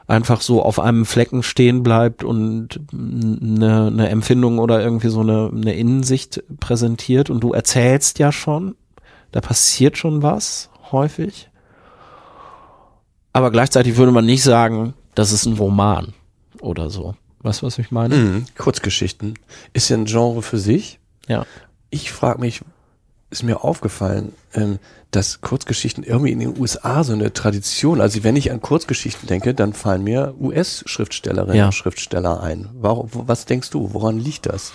einfach so auf einem Flecken stehen bleibt und eine, eine Empfindung oder irgendwie so eine, eine Innensicht präsentiert und du erzählst ja schon, da passiert schon was häufig. Aber gleichzeitig würde man nicht sagen, das ist ein Roman oder so. Weißt du, was ich meine? Mhm. Kurzgeschichten. Ist ja ein Genre für sich. Ja. Ich frage mich, ist mir aufgefallen, ähm, dass Kurzgeschichten irgendwie in den USA so eine Tradition, also wenn ich an Kurzgeschichten denke, dann fallen mir US-Schriftstellerinnen Ja. und Schriftsteller ein. Warum, was denkst du, woran liegt das?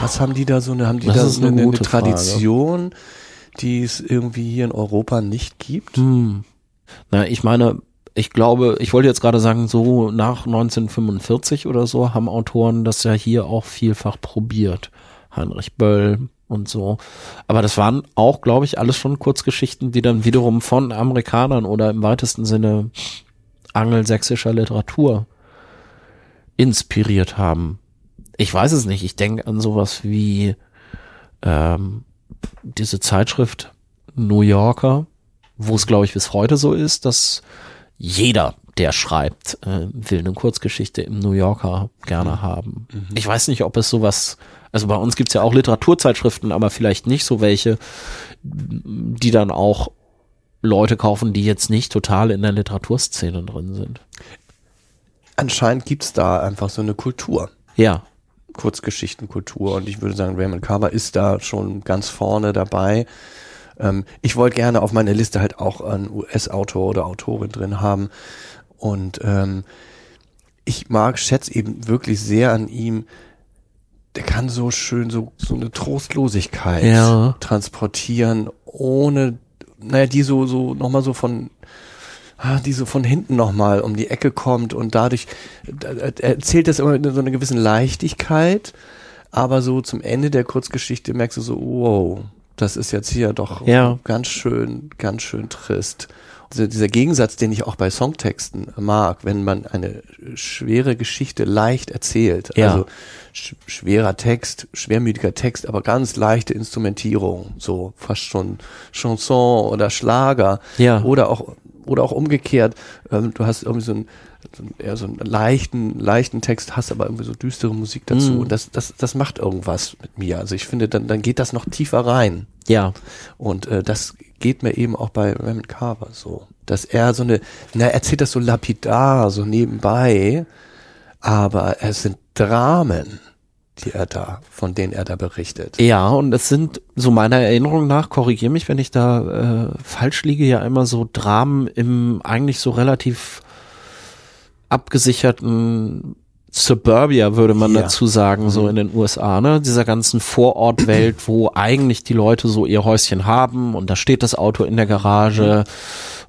Was haben die da so eine, haben die Das da so eine eine, eine gute Frage. Tradition, die es irgendwie hier in Europa nicht gibt? Hm. Na, ich meine, ich glaube, ich wollte jetzt gerade sagen, so nach 1945 oder so haben Autoren das ja hier auch vielfach probiert. Heinrich Böll und so. Aber das waren auch, glaube ich, alles schon Kurzgeschichten, die dann wiederum von Amerikanern oder im weitesten Sinne angelsächsischer Literatur inspiriert haben. Ich weiß es nicht. Ich denke an sowas wie ähm, diese Zeitschrift New Yorker, wo es, glaube ich, bis heute so ist, dass jeder, der schreibt, äh, will eine Kurzgeschichte im New Yorker gerne haben. Ich weiß nicht, ob es sowas, also bei uns gibt's ja auch Literaturzeitschriften, aber vielleicht nicht so welche, die dann auch Leute kaufen, die jetzt nicht total in der Literaturszene drin sind. Anscheinend gibt's da einfach so eine Kultur. Ja, Kurzgeschichtenkultur und ich würde sagen, Raymond Carver ist da schon ganz vorne dabei. Ähm, ich wollte gerne auf meiner Liste halt auch einen US-Autor oder Autorin drin haben und ähm, ich mag, schätze eben wirklich sehr an ihm, der kann so schön so, so eine Trostlosigkeit Ja. transportieren, ohne naja, die so, so, nochmal so von, ah, die so von hinten nochmal um die Ecke kommt und dadurch er erzählt das immer mit so einer gewissen Leichtigkeit, aber so zum Ende der Kurzgeschichte merkst du so, wow, das ist jetzt hier doch Ja. ganz schön, ganz schön trist. Dieser, dieser Gegensatz, den ich auch bei Songtexten mag, wenn man eine schwere Geschichte leicht erzählt, Ja. also sch schwerer Text, schwermütiger Text, aber ganz leichte Instrumentierung, so fast schon Chanson oder Schlager Ja. oder auch oder auch umgekehrt, ähm, du hast irgendwie so einen, eher so einen leichten, leichten Text, hast aber irgendwie so düstere Musik dazu. Mhm. Und das, das, das macht irgendwas mit mir. Also ich finde, dann, dann geht das noch tiefer rein. Ja. Und äh, das geht mir eben auch bei Raymond Carver so. Dass er so eine, na, er erzählt das so lapidar, so nebenbei, aber es sind Dramen, die er da, von denen er da berichtet. Ja, und es sind, so meiner Erinnerung nach, korrigier mich, wenn ich da äh, falsch liege, ja immer so Dramen im eigentlich so relativ abgesicherten Suburbia, würde man Ja. dazu sagen, so in den USA, ne? Dieser ganzen Vorortwelt, wo eigentlich die Leute so ihr Häuschen haben und da steht das Auto in der Garage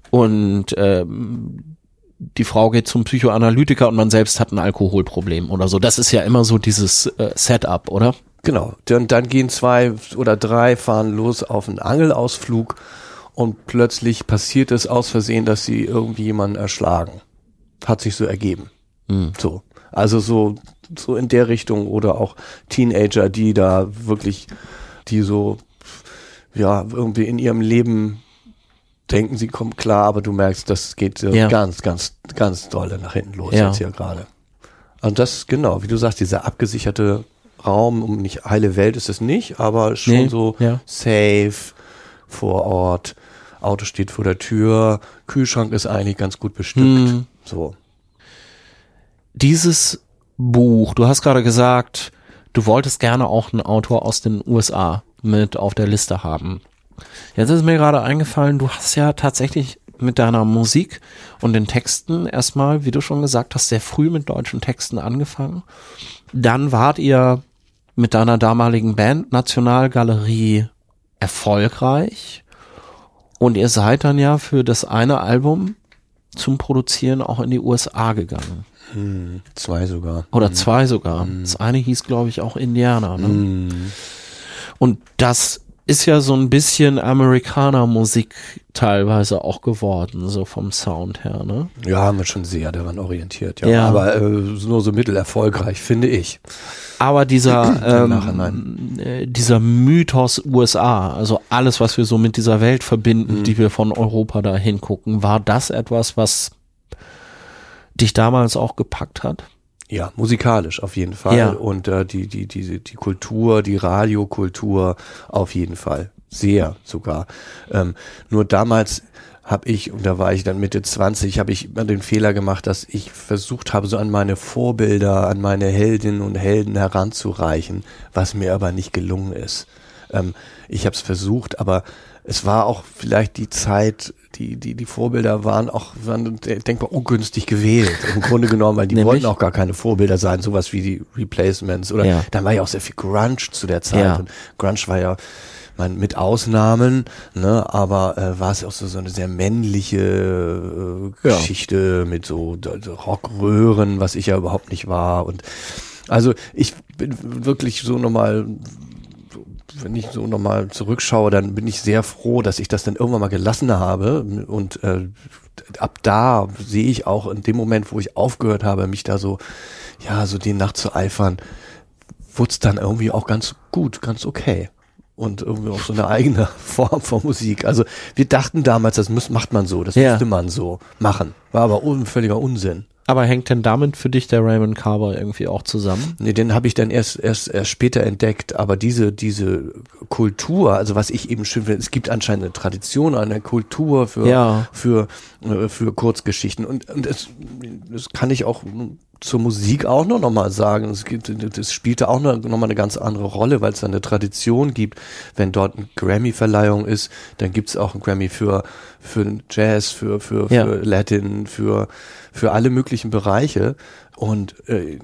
und ähm, die Frau geht zum Psychoanalytiker und man selbst hat ein Alkoholproblem oder so. Das ist ja immer so dieses äh, Setup, oder? Genau. Dann, dann gehen zwei oder drei fahren los auf einen Angelausflug und plötzlich passiert es aus Versehen, dass sie irgendwie jemanden erschlagen. Hat sich so ergeben. So. Also so, so in der Richtung oder auch Teenager, die da wirklich, die so, ja, irgendwie in ihrem Leben denken, sie kommen klar, aber du merkst, das geht Ja. ganz, ganz, ganz dolle nach hinten los Ja. jetzt hier gerade. Und das, genau, wie du sagst, dieser abgesicherte Raum, um nicht heile Welt ist es nicht, aber schon Nee, so ja. safe vor Ort. Auto steht vor der Tür, Kühlschrank ist eigentlich ganz gut bestückt. Hm. So. Dieses Buch, du hast gerade gesagt, du wolltest gerne auch einen Autor aus den USA mit auf der Liste haben. Jetzt ist mir gerade eingefallen, du hast ja tatsächlich mit deiner Musik und den Texten erstmal, wie du schon gesagt hast, sehr früh mit deutschen Texten angefangen. Dann wart ihr mit deiner damaligen Band Nationalgalerie erfolgreich und ihr seid dann ja für das eine Album zum Produzieren auch in die USA gegangen. Zwei sogar. Oder zwei sogar. Das eine hieß, glaube ich, auch Indiana. Ne? Und das ist ja so ein bisschen Amerikaner-Musik teilweise auch geworden, so vom Sound her. Ne? Ja, haben wir schon sehr daran orientiert, ja. Ja. Aber äh, nur so mittelerfolgreich, finde ich. Aber dieser, [CLEARS THROAT] ähm, äh, dieser Mythos USA, also alles, was wir so mit dieser Welt verbinden, die wir von Europa da hingucken, war das etwas, was dich damals auch gepackt hat? Ja, musikalisch auf jeden Fall. Ja. Und äh, die, die, die, die Kultur, die Radiokultur auf jeden Fall. Sehr sogar. Ähm, nur damals habe ich, und da war ich dann Mitte 20, habe ich immer den Fehler gemacht, dass ich versucht habe, so an meine Vorbilder, an meine Heldinnen und Helden heranzureichen, was mir aber nicht gelungen ist. Ähm, ich habe es versucht, aber es war auch vielleicht die Zeit, die, die, die Vorbilder waren auch waren denkbar ungünstig gewählt, im Grunde genommen, weil die Nämlich? wollten auch gar keine Vorbilder sein, sowas wie die Replacements oder Ja. dann war ja auch sehr viel Grunge zu der Zeit Ja. und Grunge war ja man mit Ausnahmen, ne, aber äh, war es auch so, so eine sehr männliche äh, Ja. Geschichte mit so Rockröhren, was ich ja überhaupt nicht war und also ich bin wirklich so nochmal wenn ich so nochmal zurückschaue, dann bin ich sehr froh, dass ich das dann irgendwann mal gelassen habe. Und äh, ab da sehe ich auch in dem Moment, wo ich aufgehört habe, mich da so, ja, so den nachzueifern, wurde es dann irgendwie auch ganz gut, ganz okay. Und irgendwie auch so eine eigene [LAUGHS] Form von Musik. Also wir dachten damals, das muss, macht man so, das Ja. müsste man so machen. War aber un, völliger Unsinn. Aber hängt denn damit für dich der Raymond Carver irgendwie auch zusammen? Nee, den habe ich dann erst, erst, erst später entdeckt. Aber diese, diese Kultur, also was ich eben schön finde, es gibt anscheinend eine Tradition, eine Kultur für, Ja. für, äh, für Kurzgeschichten. Und, und das, das kann ich auch zur Musik auch noch, noch mal sagen. Es gibt, das spielte auch noch, noch mal eine ganz andere Rolle, weil es da eine Tradition gibt. Wenn dort eine Grammy-Verleihung ist, dann gibt es auch einen Grammy für, für Jazz, für, für, für Ja. Latin, für, für alle möglichen Bereiche. Und äh,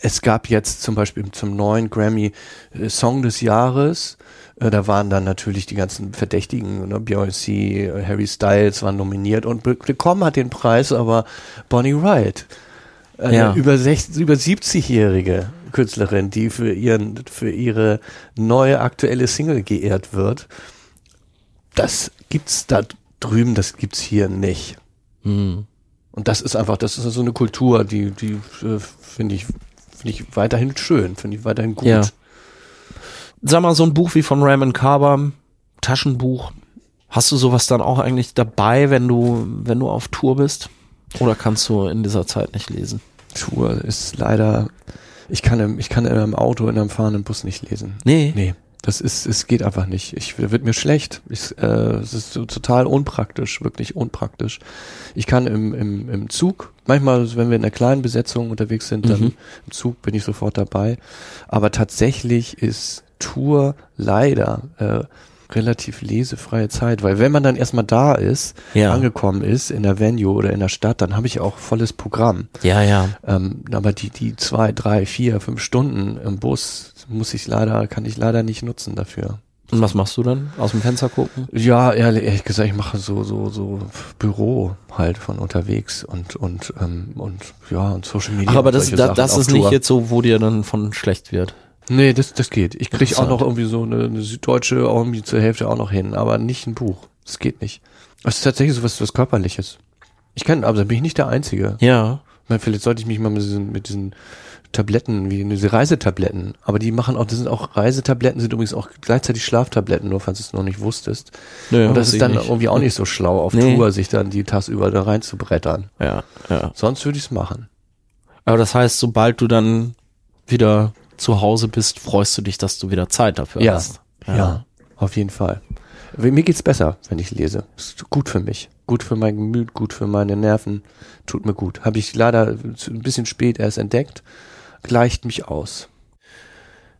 es gab jetzt zum Beispiel zum neuen Grammy äh, Song des Jahres. Äh, da waren dann natürlich die ganzen Verdächtigen, ne? Beyoncé, äh, Harry Styles waren nominiert und be bekommen hat den Preis aber Bonnie Wright. Eine Ja. über, 60, über 70-jährige Künstlerin, die für ihren, für ihre neue aktuelle Single geehrt wird. Das gibt's da drüben, das gibt's hier nicht. Hm. Und das ist einfach, das ist so eine Kultur, die, die äh, finde ich, finde ich weiterhin schön, finde ich weiterhin gut. Ja. Sag mal, so ein Buch wie von Raymond Carver, Taschenbuch, hast du sowas dann auch eigentlich dabei, wenn du, wenn du auf Tour bist? Oder kannst du in dieser Zeit nicht lesen? Tour ist leider, ich kann, im, ich kann in einem Auto, in einem fahrenden Bus nicht lesen. Nee. Nee, das ist, es geht einfach nicht. Ich wird mir schlecht. Ich, äh, es ist so total unpraktisch, wirklich unpraktisch. Ich kann im, im, im Zug, manchmal, wenn wir in einer kleinen Besetzung unterwegs sind, dann Mhm. im Zug bin ich sofort dabei. Aber tatsächlich ist Tour leider äh, relativ lesefreie Zeit, weil wenn man dann erstmal da ist, Ja. angekommen ist in der Venue oder in der Stadt, dann habe ich auch volles Programm. Ja, ja. Ähm, aber die, die zwei, drei, vier, fünf Stunden im Bus muss ich leider, kann ich leider nicht nutzen dafür. Und was machst du dann? Aus dem Fenster gucken? Ja, ehrlich, ehrlich gesagt, ich mache so, so, so Büro halt von unterwegs und, und, ähm, und, ja, und Social Media. Ach, aber das, das auf ist nicht jetzt so, wo dir dann von schlecht wird. Nee, das, das geht. Ich krieg auch noch irgendwie so eine, eine süddeutsche irgendwie zur Hälfte auch noch hin, aber nicht ein Buch. Das geht nicht. Das ist tatsächlich so was, was Körperliches. Ich kann, aber da bin ich nicht der Einzige. Ja. Ich meine, vielleicht sollte ich mich mal mit diesen, mit diesen Tabletten, wie diese Reisetabletten, aber die machen auch, das sind auch Reisetabletten, sind übrigens auch gleichzeitig Schlaftabletten, nur falls du es noch nicht wusstest. Nö, Und das ist dann nicht. irgendwie auch nicht so [LAUGHS] schlau, auf Nee. Tour sich dann die tagsüber da reinzubrettern. Ja, ja. Sonst würde ich es machen. Aber das heißt, sobald du dann wieder zu Hause bist, freust du dich, dass du wieder Zeit dafür Ja. hast. Ja. auf jeden Fall. Mir geht's besser, wenn ich lese. Ist gut für mich. Gut für mein Gemüt, gut für meine Nerven. Tut mir gut. Habe ich leider ein bisschen spät erst entdeckt. Gleicht mich aus.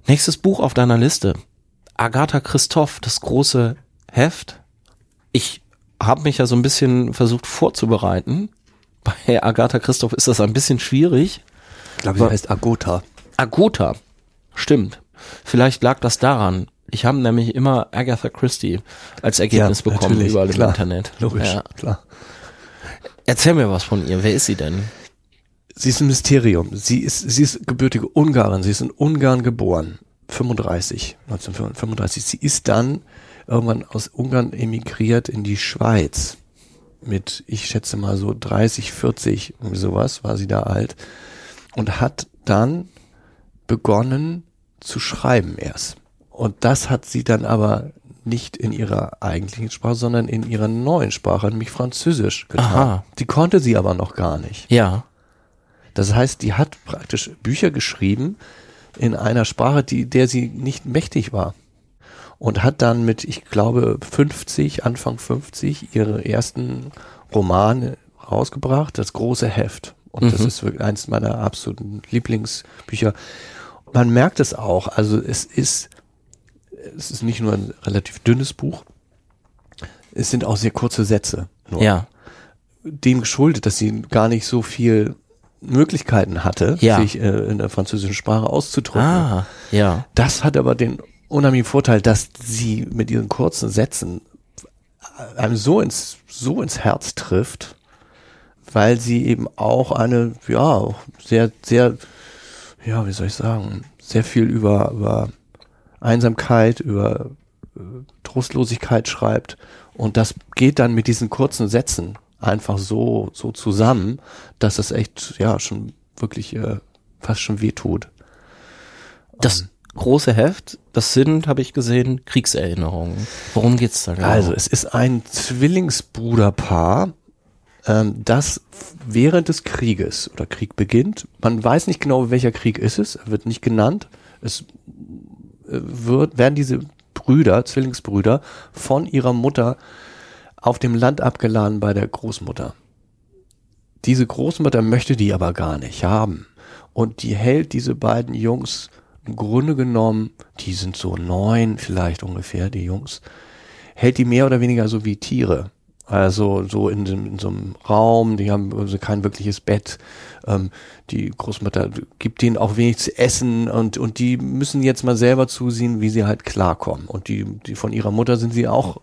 Nächstes Buch auf deiner Liste. Agatha Christoph, das große Heft. Ich habe mich ja so ein bisschen versucht vorzubereiten. Bei Agatha Christoph ist das ein bisschen schwierig. Ich glaube, sie heißt Agota. Agota. Stimmt. Vielleicht lag das daran. Ich habe nämlich immer Agatha Christie als Ergebnis Ja, bekommen überall klar. im Internet. Logisch, Ja. klar. Erzähl mir was von ihr. Wer ist sie denn? Sie ist ein Mysterium. Sie ist, sie ist gebürtige Ungarin. Sie ist in Ungarn geboren. 35, 1935. Sie ist dann irgendwann aus Ungarn emigriert in die Schweiz. Mit, ich schätze mal so 30, 40, irgendwie sowas, war sie da alt. Und hat dann begonnen zu schreiben erst. Und das hat sie dann aber nicht in ihrer eigentlichen Sprache, sondern in ihrer neuen Sprache, nämlich Französisch getan. Aha. Die konnte sie aber noch gar nicht. Ja. Das heißt, die hat praktisch Bücher geschrieben in einer Sprache, die, der sie nicht mächtig war. Und hat dann mit, ich glaube, 50, Anfang 50, ihre ersten Romane rausgebracht, das große Heft. Und das Mhm. ist wirklich eins meiner absoluten Lieblingsbücher. Man merkt es auch, also es ist, es ist nicht nur ein relativ dünnes Buch, es sind auch sehr kurze Sätze. Nur Ja. dem geschuldet, dass sie gar nicht so viel Möglichkeiten hatte, Ja. sich äh, in der französischen Sprache auszudrücken. Ah, ja. Das hat aber den unheimlichen Vorteil, dass sie mit ihren kurzen Sätzen einem so ins, so ins Herz trifft, weil sie eben auch eine, ja, sehr, sehr, ja, wie soll ich sagen, sehr viel über, über Einsamkeit, über äh, Trostlosigkeit schreibt. Und das geht dann mit diesen kurzen Sätzen einfach so, so zusammen, dass es echt, ja, schon wirklich äh, fast schon wehtut. Das große Heft, das sind, habe ich gesehen, Kriegserinnerungen. Worum geht's da genau? Also, es ist ein Zwillingsbruderpaar, ähm, das während des Krieges oder Krieg beginnt. Man weiß nicht genau, welcher Krieg ist es, er wird nicht genannt. Es äh, wird, werden diese Brüder, Zwillingsbrüder, von ihrer Mutter auf dem Land abgeladen bei der Großmutter. Diese Großmutter möchte die aber gar nicht haben. Und die hält diese beiden Jungs im Grunde genommen, die sind so neun vielleicht ungefähr, die Jungs, hält die mehr oder weniger so wie Tiere Also so in, in so einem Raum, die haben also kein wirkliches Bett. Ähm, die Großmutter gibt denen auch wenig zu essen und, und die müssen jetzt mal selber zusehen, wie sie halt klarkommen. Und die, die von ihrer Mutter sind sie auch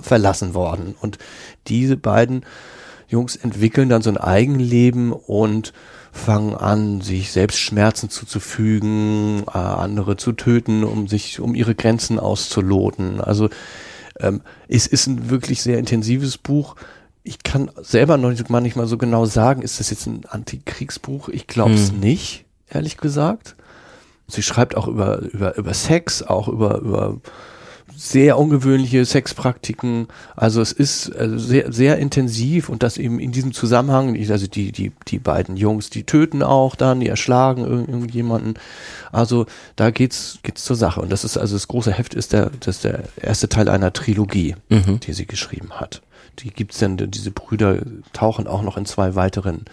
verlassen worden. Und diese beiden Jungs entwickeln dann so ein Eigenleben und fangen an, sich selbst Schmerzen zuzufügen, äh, andere zu töten, um sich, um ihre Grenzen auszuloten. Also ähm, es ist ein wirklich sehr intensives Buch. Ich kann selber noch nicht, manchmal so genau sagen, ist das jetzt ein Antikriegsbuch? Ich glaube es Hm. nicht, ehrlich gesagt. Sie schreibt auch über, über, über Sex, auch über, über sehr ungewöhnliche Sexpraktiken. Also es ist also sehr, sehr intensiv und das eben in diesem Zusammenhang, also die, die, die beiden Jungs, die töten auch dann, die erschlagen irgend- irgendjemanden. Also da geht's, geht's zur Sache. Und das ist also das große Heft ist der, das ist der erste Teil einer Trilogie, Mhm. die sie geschrieben hat. Die gibt's dann, diese Brüder tauchen auch noch in zwei weiteren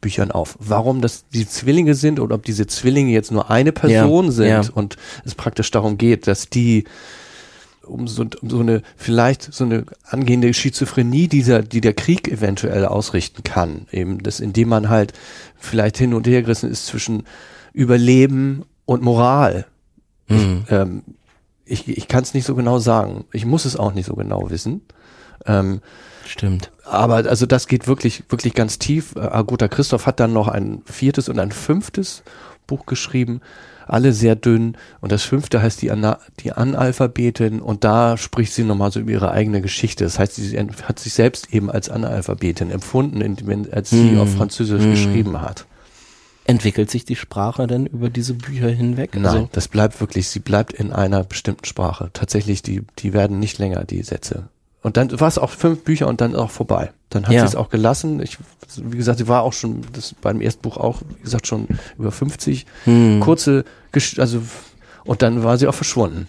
Büchern auf. Warum das die Zwillinge sind oder ob diese Zwillinge jetzt nur eine Person Ja, sind ja. und es praktisch darum geht, dass die um so, um so eine, vielleicht so eine angehende Schizophrenie, dieser, die der Krieg eventuell ausrichten kann. Eben das, indem man halt vielleicht hin und her gerissen ist zwischen Überleben und Moral. Mhm. Ähm, ich ich kann es nicht so genau sagen. Ich muss es auch nicht so genau wissen. Ähm, Stimmt. aber also das geht wirklich, wirklich ganz tief. Äh, Agota Christoph hat dann noch ein viertes und ein fünftes Buch geschrieben, alle sehr dünn. Und das fünfte heißt die, Ana die Analphabetin und da spricht sie nochmal so über ihre eigene Geschichte. Das heißt, sie hat sich selbst eben als Analphabetin empfunden, in, als sie Hm. auf Französisch Hm. geschrieben hat. Entwickelt sich die Sprache denn über diese Bücher hinweg? Nein, Also, das bleibt wirklich, sie bleibt in einer bestimmten Sprache. Tatsächlich, die, die werden nicht länger, die Sätze. Und dann war es auch fünf Bücher und dann auch vorbei. Dann hat Ja. sie es auch gelassen. Ich, wie gesagt, sie war auch schon, das beim ersten Buch auch, wie gesagt, schon über 50. hm. Kurze, also, und dann war sie auch verschwunden.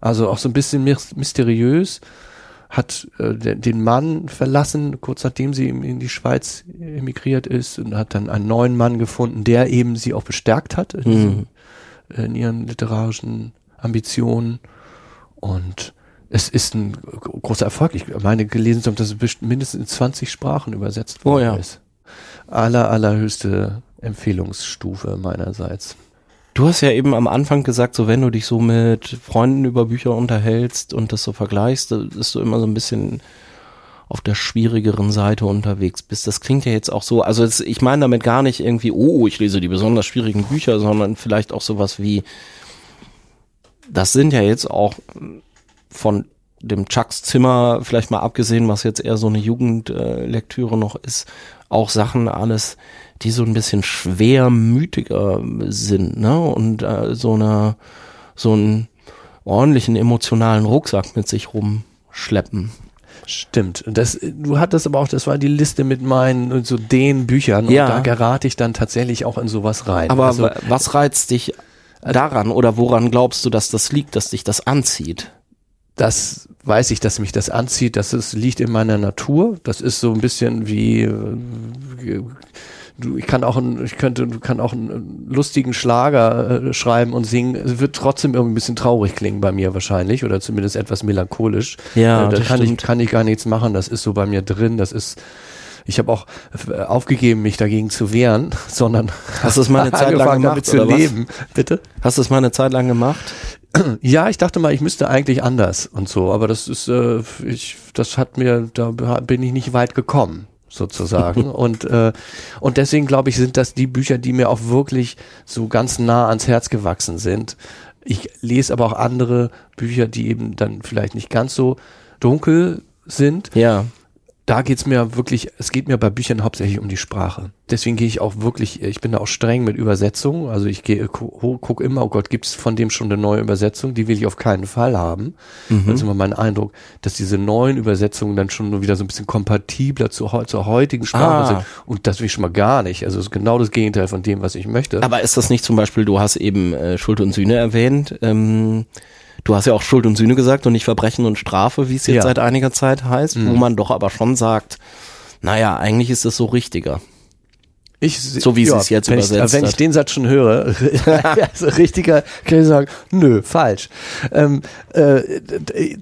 Also auch so ein bisschen mys- mysteriös. Hat äh, de- den Mann verlassen, kurz nachdem sie in die Schweiz emigriert ist und hat dann einen neuen Mann gefunden, der eben sie auch bestärkt hat in, Hm. in ihren literarischen Ambitionen. Und es ist ein gro- großer Erfolg. Ich meine gelesen zu haben, dass es mindestens in 20 Sprachen übersetzt Oh worden ja. ist. Aller, allerhöchste Empfehlungsstufe meinerseits. Du hast ja eben am Anfang gesagt, so wenn du dich so mit Freunden über Bücher unterhältst und das so vergleichst, da bist du immer so ein bisschen auf der schwierigeren Seite unterwegs bist. Das klingt ja jetzt auch so, also es, ich meine damit gar nicht irgendwie, oh, ich lese die besonders schwierigen Bücher, sondern vielleicht auch sowas wie, das sind ja jetzt auch von dem Chucks Zimmer, vielleicht mal abgesehen, was jetzt eher so eine Jugendlektüre noch ist, auch Sachen alles, die so ein bisschen schwermütiger sind, ne? Und äh, so eine, so einen ordentlichen emotionalen Rucksack mit sich rumschleppen. Stimmt. Und Das, du hattest aber auch, das war die Liste mit meinen so den Büchern Ja. und da gerate ich dann tatsächlich auch in sowas rein. Aber also, wa- was reizt dich daran oder woran glaubst du, dass das liegt, dass dich das anzieht? Das weiß ich, dass mich das anzieht, das ist, liegt in meiner Natur. Das ist so ein bisschen wie äh, du, ich kann auch ein, ich könnte, du kann auch einen lustigen Schlager äh, schreiben und singen. Es wird trotzdem irgendwie ein bisschen traurig klingen bei mir wahrscheinlich oder zumindest etwas melancholisch. Ja, äh, da das kann ich, stimmt. kann ich gar nichts machen. Das ist so bei mir drin. Das ist ich habe auch äh, aufgegeben, mich dagegen zu wehren, [LAUGHS] sondern Hast du es [LAUGHS] mal eine Zeit lang gemacht, damit zu was? leben. Bitte? Hast du es mal eine Zeit lang gemacht? Ja, ich dachte mal, ich müsste eigentlich anders und so, aber das ist, äh, ich, das hat mir, da bin ich nicht weit gekommen sozusagen [LAUGHS] und äh, und deswegen glaube ich, sind das die Bücher, die mir auch wirklich so ganz nah ans Herz gewachsen sind. Ich lese aber auch andere Bücher, die eben dann vielleicht nicht ganz so dunkel sind. Ja. Da geht's mir wirklich, es geht mir bei Büchern hauptsächlich um die Sprache. Deswegen gehe ich auch wirklich, ich bin da auch streng mit Übersetzungen. Also ich gehe, gu- guck immer, oh Gott, gibt's von dem schon eine neue Übersetzung? Die will ich auf keinen Fall haben. Das ist immer mein Eindruck, dass diese neuen Übersetzungen dann schon nur wieder so ein bisschen kompatibler zu, zur heutigen Sprache Ah. sind. Und das will ich schon mal gar nicht. Also es ist genau das Gegenteil von dem, was ich möchte. Aber ist das nicht zum Beispiel, du hast eben äh, Schuld und Sühne erwähnt, ähm, du hast ja auch Schuld und Sühne gesagt und nicht Verbrechen und Strafe, wie es jetzt Ja. seit einiger Zeit heißt, wo Mhm. man doch aber schon sagt, naja, eigentlich ist es so richtiger. Ich, So wie sie es jetzt wenn übersetzt ich, Wenn ich den Satz schon höre, [LAUGHS] also richtiger, kann ich sagen, nö, falsch. Ähm, äh,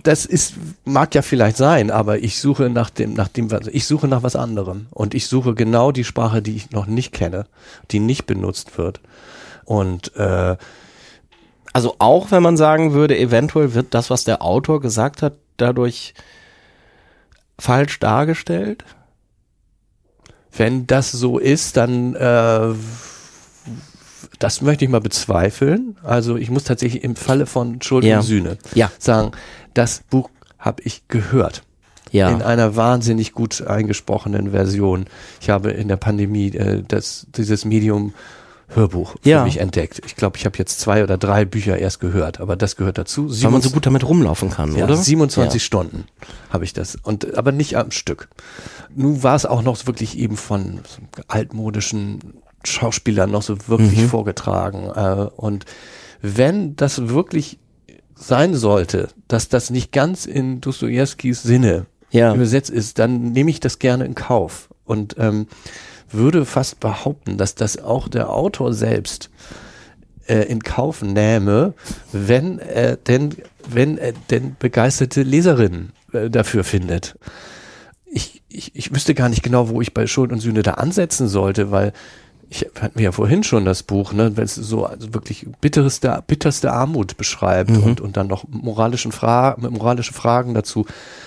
das ist, mag ja vielleicht sein, aber ich suche nach dem, nach dem, was- ich suche nach was anderem. Und ich suche genau die Sprache, die ich noch nicht kenne, die nicht benutzt wird. Und äh, Also auch wenn man sagen würde, eventuell wird das, was der Autor gesagt hat, dadurch falsch dargestellt. Wenn das so ist, dann äh, das möchte ich mal bezweifeln. Also ich muss tatsächlich im Falle von Schuld Ja. und Sühne Ja. sagen, das Buch habe ich gehört. Ja. In einer wahnsinnig gut eingesprochenen Version. Ich habe in der Pandemie äh, das, dieses Medium Hörbuch für Ja. mich entdeckt. Ich glaube, ich habe jetzt zwei oder drei Bücher erst gehört, aber das gehört dazu. Weil man so gut damit rumlaufen kann, Ja, oder? 27 Ja. Stunden habe ich das. Und aber nicht am Stück. Nun war es auch noch wirklich eben von so altmodischen Schauspielern noch so wirklich Mhm. vorgetragen. Äh, und wenn das wirklich sein sollte, dass das nicht ganz in Dostojewskis Sinne Ja. übersetzt ist, dann nehme ich das gerne in Kauf und ähm, würde fast behaupten, dass das auch der Autor selbst äh, in Kauf nähme, wenn er denn, wenn er denn begeisterte Leserinnen äh, dafür findet. Ich, ich, ich wüsste gar nicht genau, wo ich bei Schuld und Sühne da ansetzen sollte, weil ich hatten wir ja vorhin schon das Buch, ne, wenn es so also wirklich bitterste, bitterste Armut beschreibt und, und dann noch moralischen Fra moralische Fragen dazu.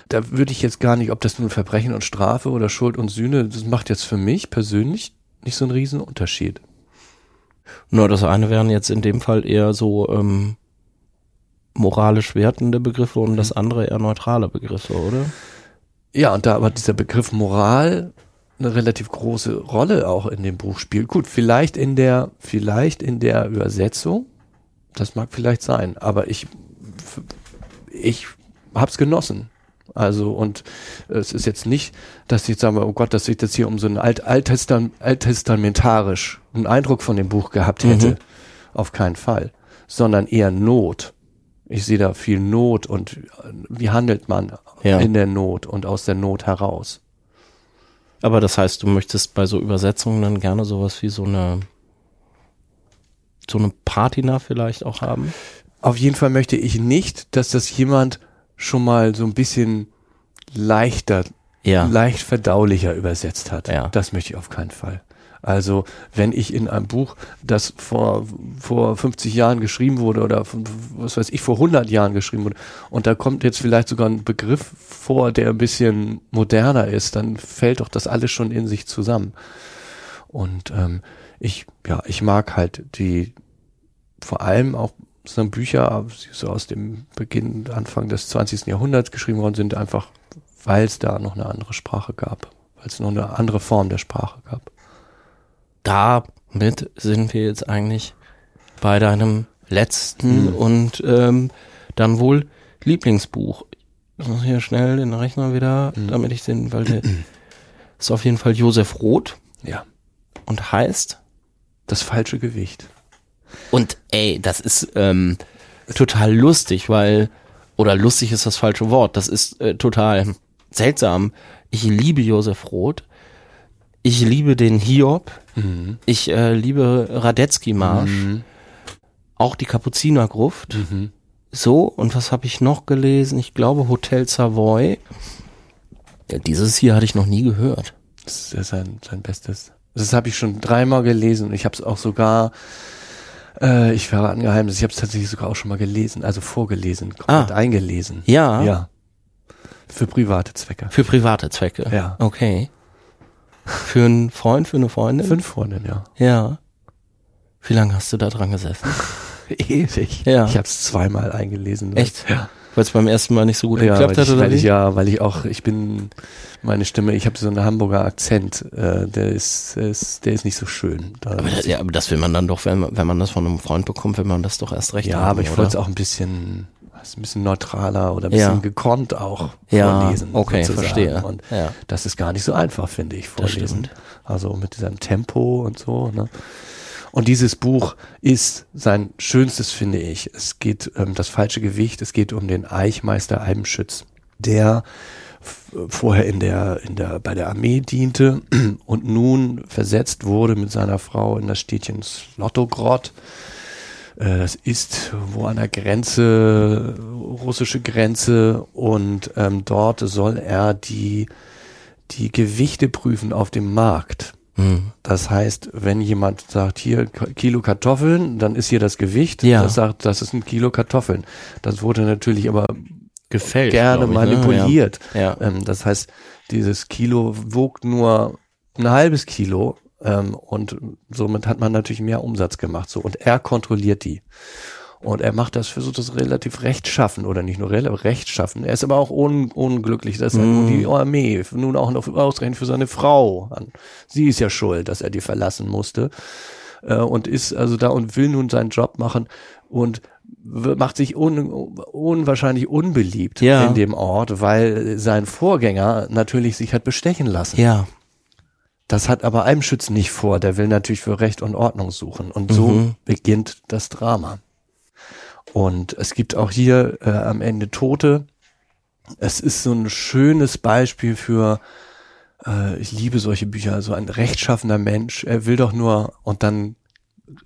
Da würde ich jetzt gar nicht, ob das nun Verbrechen und Strafe oder Schuld und Sühne, das macht jetzt für mich persönlich nicht so einen riesen Unterschied. Nur das eine wären jetzt in dem Fall eher so ähm, moralisch wertende Begriffe und das andere eher neutrale Begriffe, oder? Ja, und da aber dieser Begriff Moral eine relativ große Rolle auch in dem Buch spielt. Gut, vielleicht in der, vielleicht in der Übersetzung, das mag vielleicht sein, aber ich, ich hab's genossen. Also und es ist jetzt nicht, dass ich jetzt sage, oh Gott, dass ich das hier um so einen alt, alttestam, alttestamentarisch einen Eindruck von dem Buch gehabt hätte. Mhm. Auf keinen Fall. Sondern eher Not. Ich sehe da viel Not und wie handelt man Ja. in der Not und aus der Not heraus. Aber das heißt, du möchtest bei so Übersetzungen dann gerne sowas wie so eine so eine Patina vielleicht auch haben? Auf jeden Fall möchte ich nicht, dass das jemand schon mal so ein bisschen leichter, Ja. leicht verdaulicher übersetzt hat. Ja. Das möchte ich auf keinen Fall. Also, wenn ich in einem Buch, das vor, vor 50 Jahren geschrieben wurde oder von, was weiß ich, vor 100 Jahren geschrieben wurde und da kommt jetzt vielleicht sogar ein Begriff vor, der ein bisschen moderner ist, dann fällt doch das alles schon in sich zusammen. Und ähm, ich, ja, ich mag halt die, vor allem auch so Bücher, die so aus dem Beginn, Anfang des 20. Jahrhunderts geschrieben worden sind, einfach weil es da noch eine andere Sprache gab, weil es noch eine andere Form der Sprache gab. Damit sind wir jetzt eigentlich bei deinem letzten Hm. und ähm, dann wohl Lieblingsbuch. Ich muss hier schnell den Rechner wieder, Hm. damit ich den, weil der [CLEARS THROAT] ist auf jeden Fall Josef Roth Ja, und heißt das falsche Gewicht. Und ey, das ist ähm, total lustig, weil, oder lustig ist das falsche Wort, das ist äh, total seltsam. Ich liebe Josef Roth. Ich liebe den Hiob. Mhm. Ich äh, liebe Radetzky-Marsch. Auch die Kapuzinergruft. Mhm. So, und was habe ich noch gelesen? Ich glaube Hotel Savoy. Ja, dieses hier hatte ich noch nie gehört. Das ist sein, sein Bestes. Das habe ich schon dreimal gelesen und ich habe es auch sogar, äh, ich verrate ein Geheimnis, ich habe es tatsächlich sogar auch schon mal gelesen, also vorgelesen, komplett Ah. eingelesen. Ja, Ja. Für private Zwecke. für private Zwecke. Ja. Okay. Für einen Freund, für eine Freundin? Fünf Freundinnen, ja. Ja. Wie lange hast du da dran gesessen? [LAUGHS] Ewig. Ja. Ich habe es zweimal eingelesen. Echt? Ja. Weil es beim ersten Mal nicht so gut ja, geklappt hat ich, oder weil wie? ich, ja, weil ich auch, ich bin, meine Stimme, ich habe so einen Hamburger Akzent, äh, der ist, ist, der ist nicht so schön. Da aber, das, ja, aber das will man dann doch, wenn man, wenn man das von einem Freund bekommt, will man das doch erst recht ja, haben, aber ich wollte es auch ein bisschen, was, ein bisschen neutraler oder ein Ja. bisschen gekonnt auch Ja, vorlesen. okay, sozusagen. verstehe. Und Ja. das ist gar nicht so einfach, finde ich, vorlesen. Also mit diesem Tempo und so, ne? Und dieses Buch ist sein schönstes, finde ich. Es geht ähm, das falsche Gewicht. Es geht um den Eichmeister Eibenschütz, der vorher in der, in der, bei der Armee diente [CLEARS THROAT] und nun versetzt wurde mit seiner Frau in das Städtchen Slotogrod. Äh, Das ist wo an der Grenze, russische Grenze und ähm, dort soll er die, die Gewichte prüfen auf dem Markt. Hm. Das heißt, wenn jemand sagt, hier Kilo Kartoffeln, dann ist hier das Gewicht. Ja. Das sagt, das ist ein Kilo Kartoffeln. Das wurde natürlich aber Gefällt. gerne ich, ne? manipuliert. Ja. Ähm, das heißt, dieses Kilo wog nur ein halbes Kilo ähm, und somit hat man natürlich mehr Umsatz gemacht. So und er kontrolliert die. Und er macht das, versucht das relativ rechtschaffen oder nicht nur relativ rechtschaffen. Er ist aber auch un, unglücklich, dass er nun die Armee nun auch noch ausgerechnet für seine Frau an. Sie ist ja schuld, dass er die verlassen musste äh, und ist also da und will nun seinen Job machen und macht sich un, unwahrscheinlich unbeliebt Ja. in dem Ort, weil sein Vorgänger natürlich sich hat bestechen lassen. Ja. Das hat aber Eimschütz nicht vor. Der will natürlich für Recht und Ordnung suchen. Und so Mhm. beginnt das Drama. Und es gibt auch hier äh, am Ende Tote. Es ist so ein schönes Beispiel für, äh, ich liebe solche Bücher, so ein rechtschaffender Mensch. Er will doch nur, und dann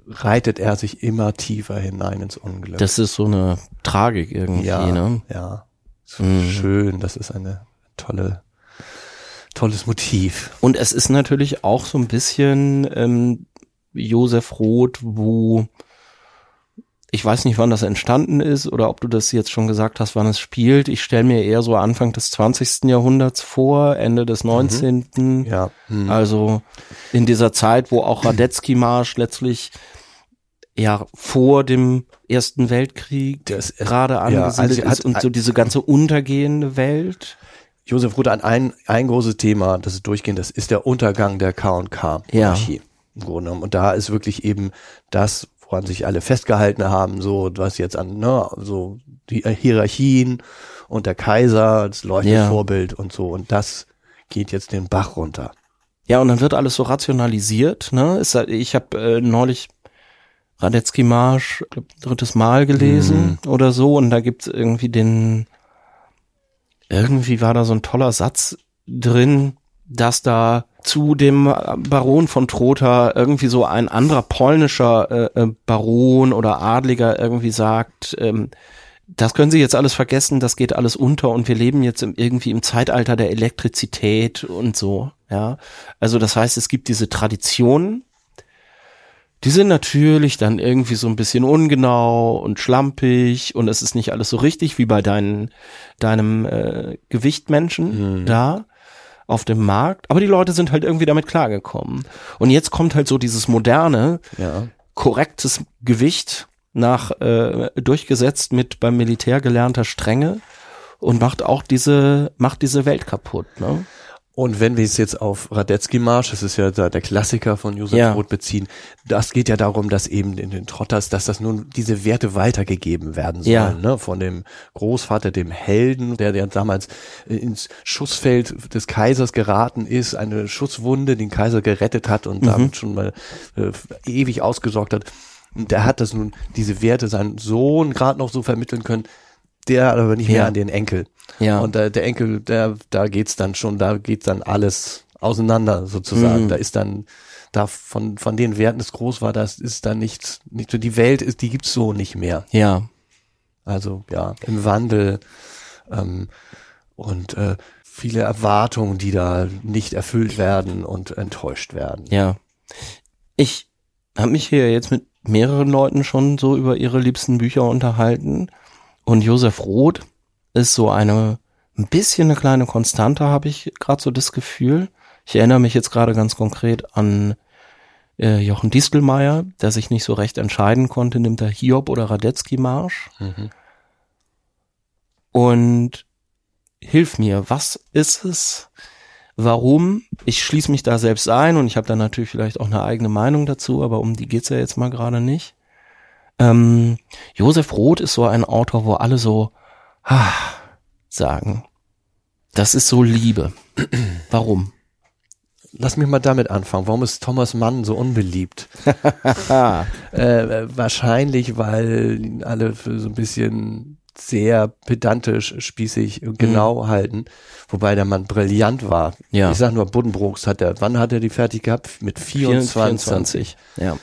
reitet er sich immer tiefer hinein ins Unglück. Das ist so eine Tragik irgendwie, ja, ne? ja. So Mhm. Schön, das ist eine tolle, tolles Motiv. Und es ist natürlich auch so ein bisschen ähm, Josef Roth, wo ich weiß nicht, wann das entstanden ist oder ob du das jetzt schon gesagt hast, wann es spielt. Ich stelle mir eher so Anfang des 20. Jahrhunderts vor, Ende des 19. Ja. Hm. Also in dieser Zeit, wo auch Radetzky-Marsch letztlich ja vor dem Ersten Weltkrieg Das gerade ja, angesiedelt also ist hat- und so diese ganze untergehende Welt. Josef Rutter hat ein, ein großes Thema, das ist durchgehend, das ist der Untergang der K&K-Monarchie. Im Grunde genommen. Und da ist wirklich eben das, woran sich alle festgehalten haben, so was jetzt an, ne, so die Hierarchien und der Kaiser als leuchtendes Ja. Vorbild und so. Und das geht jetzt den Bach runter. Ja, und dann wird alles so rationalisiert. Ne? Ist, ich habe äh, neulich Radetzky Marsch drittes Mal gelesen oder so und da gibt's irgendwie den irgendwie war da so ein toller Satz drin, dass da zu dem Baron von Trotha irgendwie so ein anderer polnischer äh, äh, Baron oder Adliger irgendwie sagt, ähm, das können Sie jetzt alles vergessen, das geht alles unter und wir leben jetzt im, irgendwie im Zeitalter der Elektrizität und so, ja. Also das heißt, es gibt diese Traditionen, die sind natürlich dann irgendwie so ein bisschen ungenau und schlampig und es ist nicht alles so richtig wie bei deinen, deinem äh, Gewichtmenschen da auf dem Markt. Aber die Leute sind halt irgendwie damit klargekommen. Und jetzt kommt halt so dieses moderne, Ja. korrektes Gewicht nach äh, durchgesetzt mit beim Militär gelernter Strenge und macht auch diese macht diese Welt kaputt. Ne? Und wenn wir es jetzt auf Radetzky-Marsch, das ist ja der Klassiker von Josef Ja. Roth beziehen, das geht ja darum, dass eben in den Trotters, dass das nun diese Werte weitergegeben werden sollen, Ja. ne? von dem Großvater, dem Helden, der, der damals ins Schussfeld des Kaisers geraten ist, eine Schusswunde den Kaiser gerettet hat und damit schon mal äh, ewig ausgesorgt hat. Und der hat das nun, diese Werte seinem Sohn gerade noch so vermitteln können, der aber nicht mehr Ja. an den Enkel. Ja. Und äh, der Enkel, der, da geht's dann schon, da geht dann alles auseinander sozusagen. Mhm. Da ist dann, da von, von den Werten des Großvaters ist da nichts, nicht so, die Welt ist, die gibt's so nicht mehr. Ja, Also ja, im Wandel ähm, und äh, viele Erwartungen, die da nicht erfüllt werden und enttäuscht werden. ja. Ich habe mich hier jetzt mit mehreren Leuten schon so über ihre liebsten Bücher unterhalten und Josef Roth ist so eine ein bisschen eine kleine Konstante, habe ich gerade so das Gefühl. Ich erinnere mich jetzt gerade ganz konkret an äh, Jochen Distelmeier, der sich nicht so recht entscheiden konnte, nimmt er Hiob oder Radetzky Marsch. Mhm. Und hilf mir, was ist es? Warum? Ich schließe mich da selbst ein und ich habe da natürlich vielleicht auch eine eigene Meinung dazu, aber um die geht's ja jetzt mal gerade nicht. Ähm, Josef Roth ist so ein Autor, wo alle so ah, sagen. Das ist so Liebe. Warum? Lass mich mal damit anfangen. Warum ist Thomas Mann so unbeliebt? [LAUGHS] äh, wahrscheinlich, weil ihn alle für so ein bisschen sehr pedantisch, spießig, genau halten, wobei der Mann brillant war. Ja. Ich sag nur, Buddenbrooks hat er, wann hat er die fertig gehabt? Mit 24. Ja.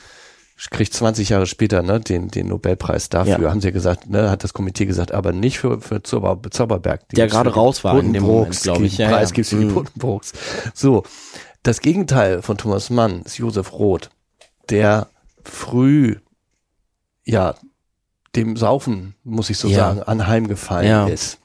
Kriegt 20 Jahre später ne, den, den Nobelpreis dafür, Ja. haben sie gesagt, ne, hat das Komitee gesagt, aber nicht für, für Zauber, Zauberberg. Die Der gerade die raus war in dem Moment, Buddenbrooks, glaub ich. Ja, Preis ja. gibt's für die Mhm. Buddenbrooks. So. Das Gegenteil von Thomas Mann ist Josef Roth, der früh, ja, dem Saufen, muss ich so Ja. sagen, anheimgefallen Ja. ist.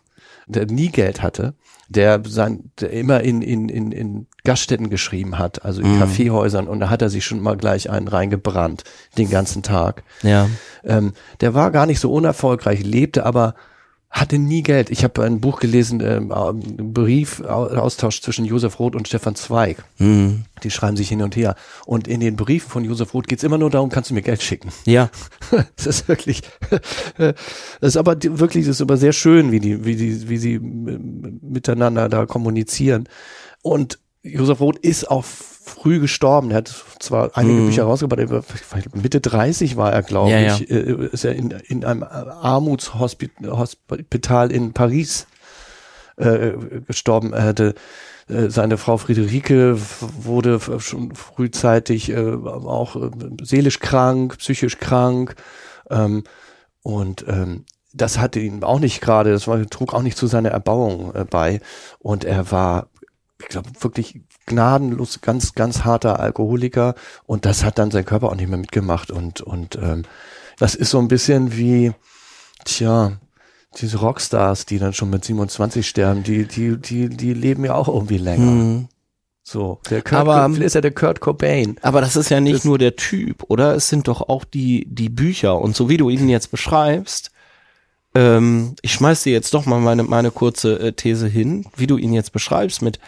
Der nie Geld hatte, der sein, der immer in, in, in, in Gaststätten geschrieben hat, also in Mhm. Kaffeehäusern, und da hat er sich schon mal gleich einen reingebrannt, den ganzen Tag. Ja. Ähm, der war gar nicht so unerfolgreich, lebte aber hatte nie Geld. Ich habe ein Buch gelesen, ähm, einen Brief, Au- Austausch zwischen Josef Roth und Stefan Zweig. Hm. Die schreiben sich hin und her. Und in den Briefen von Josef Roth geht's immer nur darum, kannst du mir Geld schicken? Ja. [LAUGHS] Das ist wirklich, [LAUGHS] das ist aber wirklich, das ist aber sehr schön, wie die, wie die, wie sie m- miteinander da kommunizieren. Und Josef Roth ist auch früh gestorben. Er hat zwar einige Mhm. Bücher rausgebracht, aber Mitte 30 war er, glaube Ja, ja. ich, äh, ist er in, in einem Armutshospital in Paris äh, gestorben. Er hatte äh, seine Frau Friederike wurde schon frühzeitig äh, auch äh, seelisch krank, psychisch krank ähm, und ähm, das hatte ihn auch nicht gerade, das war, trug auch nicht zu seiner Erbauung äh, bei und er war ich glaube, wirklich gnadenlos, ganz, ganz harter Alkoholiker und das hat dann sein Körper auch nicht mehr mitgemacht und, und ähm, das ist so ein bisschen wie, tja, diese Rockstars, die dann schon mit 27 sterben, die, die, die, die leben ja auch irgendwie länger. Hm. So, der Kurt, Aber- vielleicht ist er der Kurt Cobain. Aber das ist ja nicht Das- nur der Typ, oder? Es sind doch auch die, die Bücher. Und so wie du ihn jetzt beschreibst, ähm, ich schmeiß dir jetzt doch mal meine, meine kurze äh, These hin, wie du ihn jetzt beschreibst mit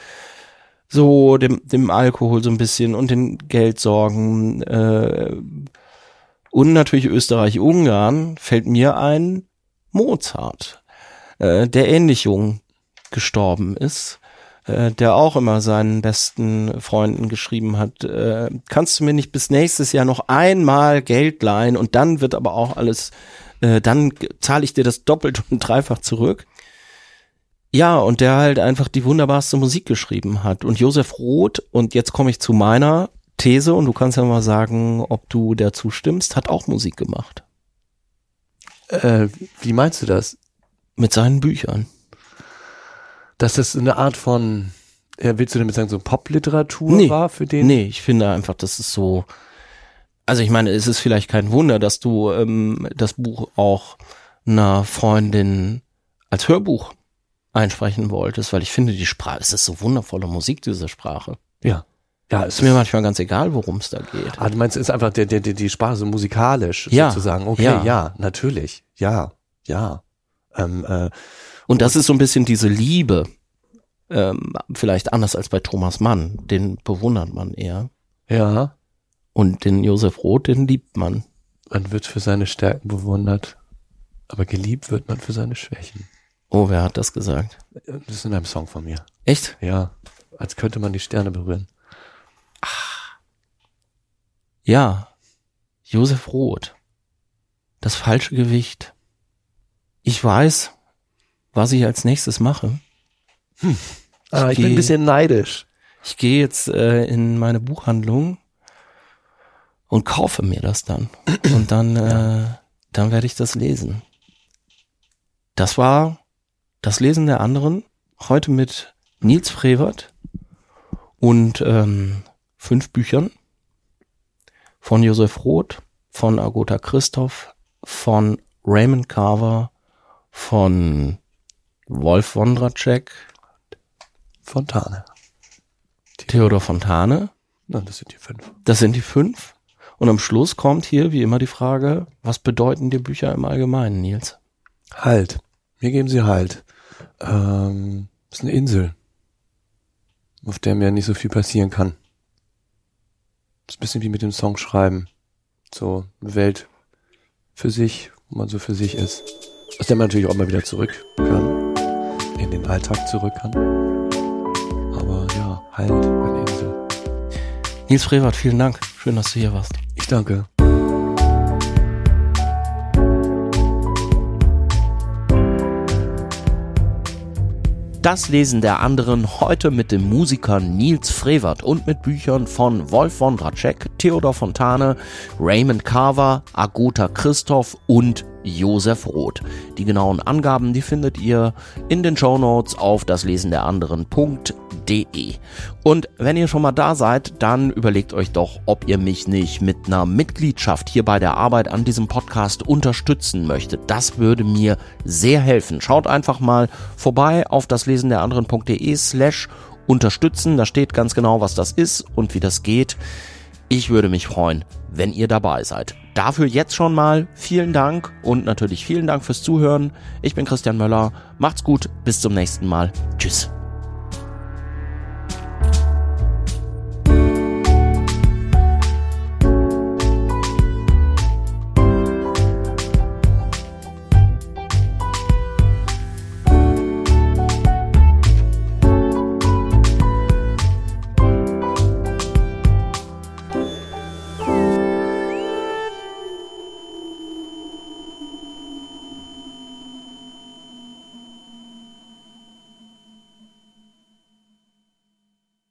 so dem, dem Alkohol so ein bisschen und den Geldsorgen äh, und natürlich Österreich-Ungarn fällt mir ein Mozart, äh, der ähnlich jung gestorben ist äh, der auch immer seinen besten Freunden geschrieben hat, äh, kannst du mir nicht bis nächstes Jahr noch einmal Geld leihen und dann wird aber auch alles, äh, dann zahle ich dir das doppelt und dreifach zurück. Ja, und der halt einfach die wunderbarste Musik geschrieben hat. Und Josef Roth, und jetzt komme ich zu meiner These, und du kannst ja mal sagen, ob du der zustimmst, hat auch Musik gemacht. Äh, wie meinst du das? Mit seinen Büchern. Dass das eine Art von, ja, willst du damit sagen, so Popliteratur Nee, war für den? Nee, ich finde einfach, das ist so. Also ich meine, es ist vielleicht kein Wunder, dass du ähm, das Buch auch einer Freundin als Hörbuch einsprechen wolltest, weil ich finde, die Sprache, es ist so wundervolle Musik, diese Sprache. Ja. Ja, es Ist mir manchmal ganz egal, worum es da geht. Ah, du meinst, es ist einfach der, der, der, die Sprache so musikalisch Ja, sozusagen. Okay, ja. ja, natürlich. Ja, ja. Ähm, äh, Und das ist so ein bisschen diese Liebe, ähm, vielleicht anders als bei Thomas Mann, den bewundert man eher. ja, Und den Josef Roth, den liebt man. man wird für seine Stärken bewundert, aber geliebt wird man für seine Schwächen. Oh, wer hat das gesagt? Das ist in einem Song von mir. Echt? Ja, als könnte man die Sterne berühren. Ja, Josef Roth. Das falsche Gewicht. Ich weiß, was ich als nächstes mache. Ah, ich bin geh- ein bisschen neidisch. Ich gehe jetzt äh, in meine Buchhandlung und kaufe mir das dann. Und dann, äh, dann werde ich das lesen. Das war das Lesen der anderen. Heute mit Nils Frevert und ähm, fünf Büchern von Josef Roth, von Agota Christoph, von Raymond Carver, von Wolf Wondracek, Fontane. Theodor Fontane. Na, das sind die fünf. Das sind die fünf. Und am Schluss kommt hier wie immer die Frage, was bedeuten dir Bücher im Allgemeinen, Nils? Halt. Mir geben sie Halt. Ähm, ist eine Insel, auf der mir nicht so viel passieren kann. Ist ein bisschen wie mit dem Song schreiben. So eine Welt für sich, wo man so für sich ist. Aus der man natürlich auch mal wieder zurück kann. In den Alltag zurück kann. Aber ja, halt, eine Insel. Nils Frevert, vielen Dank. Schön, dass du hier warst. Ich danke. Das Lesen der anderen heute mit dem Musiker Nils Frevert und mit Büchern von Wolf von Dracek, Theodor Fontane, Raymond Carver, Agota Christoph und Josef Roth. Die genauen Angaben, die findet ihr in den Show Notes auf daslesenderanderen.de. Und wenn ihr schon mal da seid, dann überlegt euch doch, ob ihr mich nicht mit einer Mitgliedschaft hier bei der Arbeit an diesem Podcast unterstützen möchtet. Das würde mir sehr helfen. Schaut einfach mal vorbei auf daslesenderanderen.de slash unterstützen. Da steht ganz genau, was das ist und wie das geht. Ich würde mich freuen, wenn ihr dabei seid. Dafür jetzt schon mal vielen Dank und natürlich vielen Dank fürs Zuhören. Ich bin Christian Möller. Macht's gut. Bis zum nächsten Mal. Tschüss.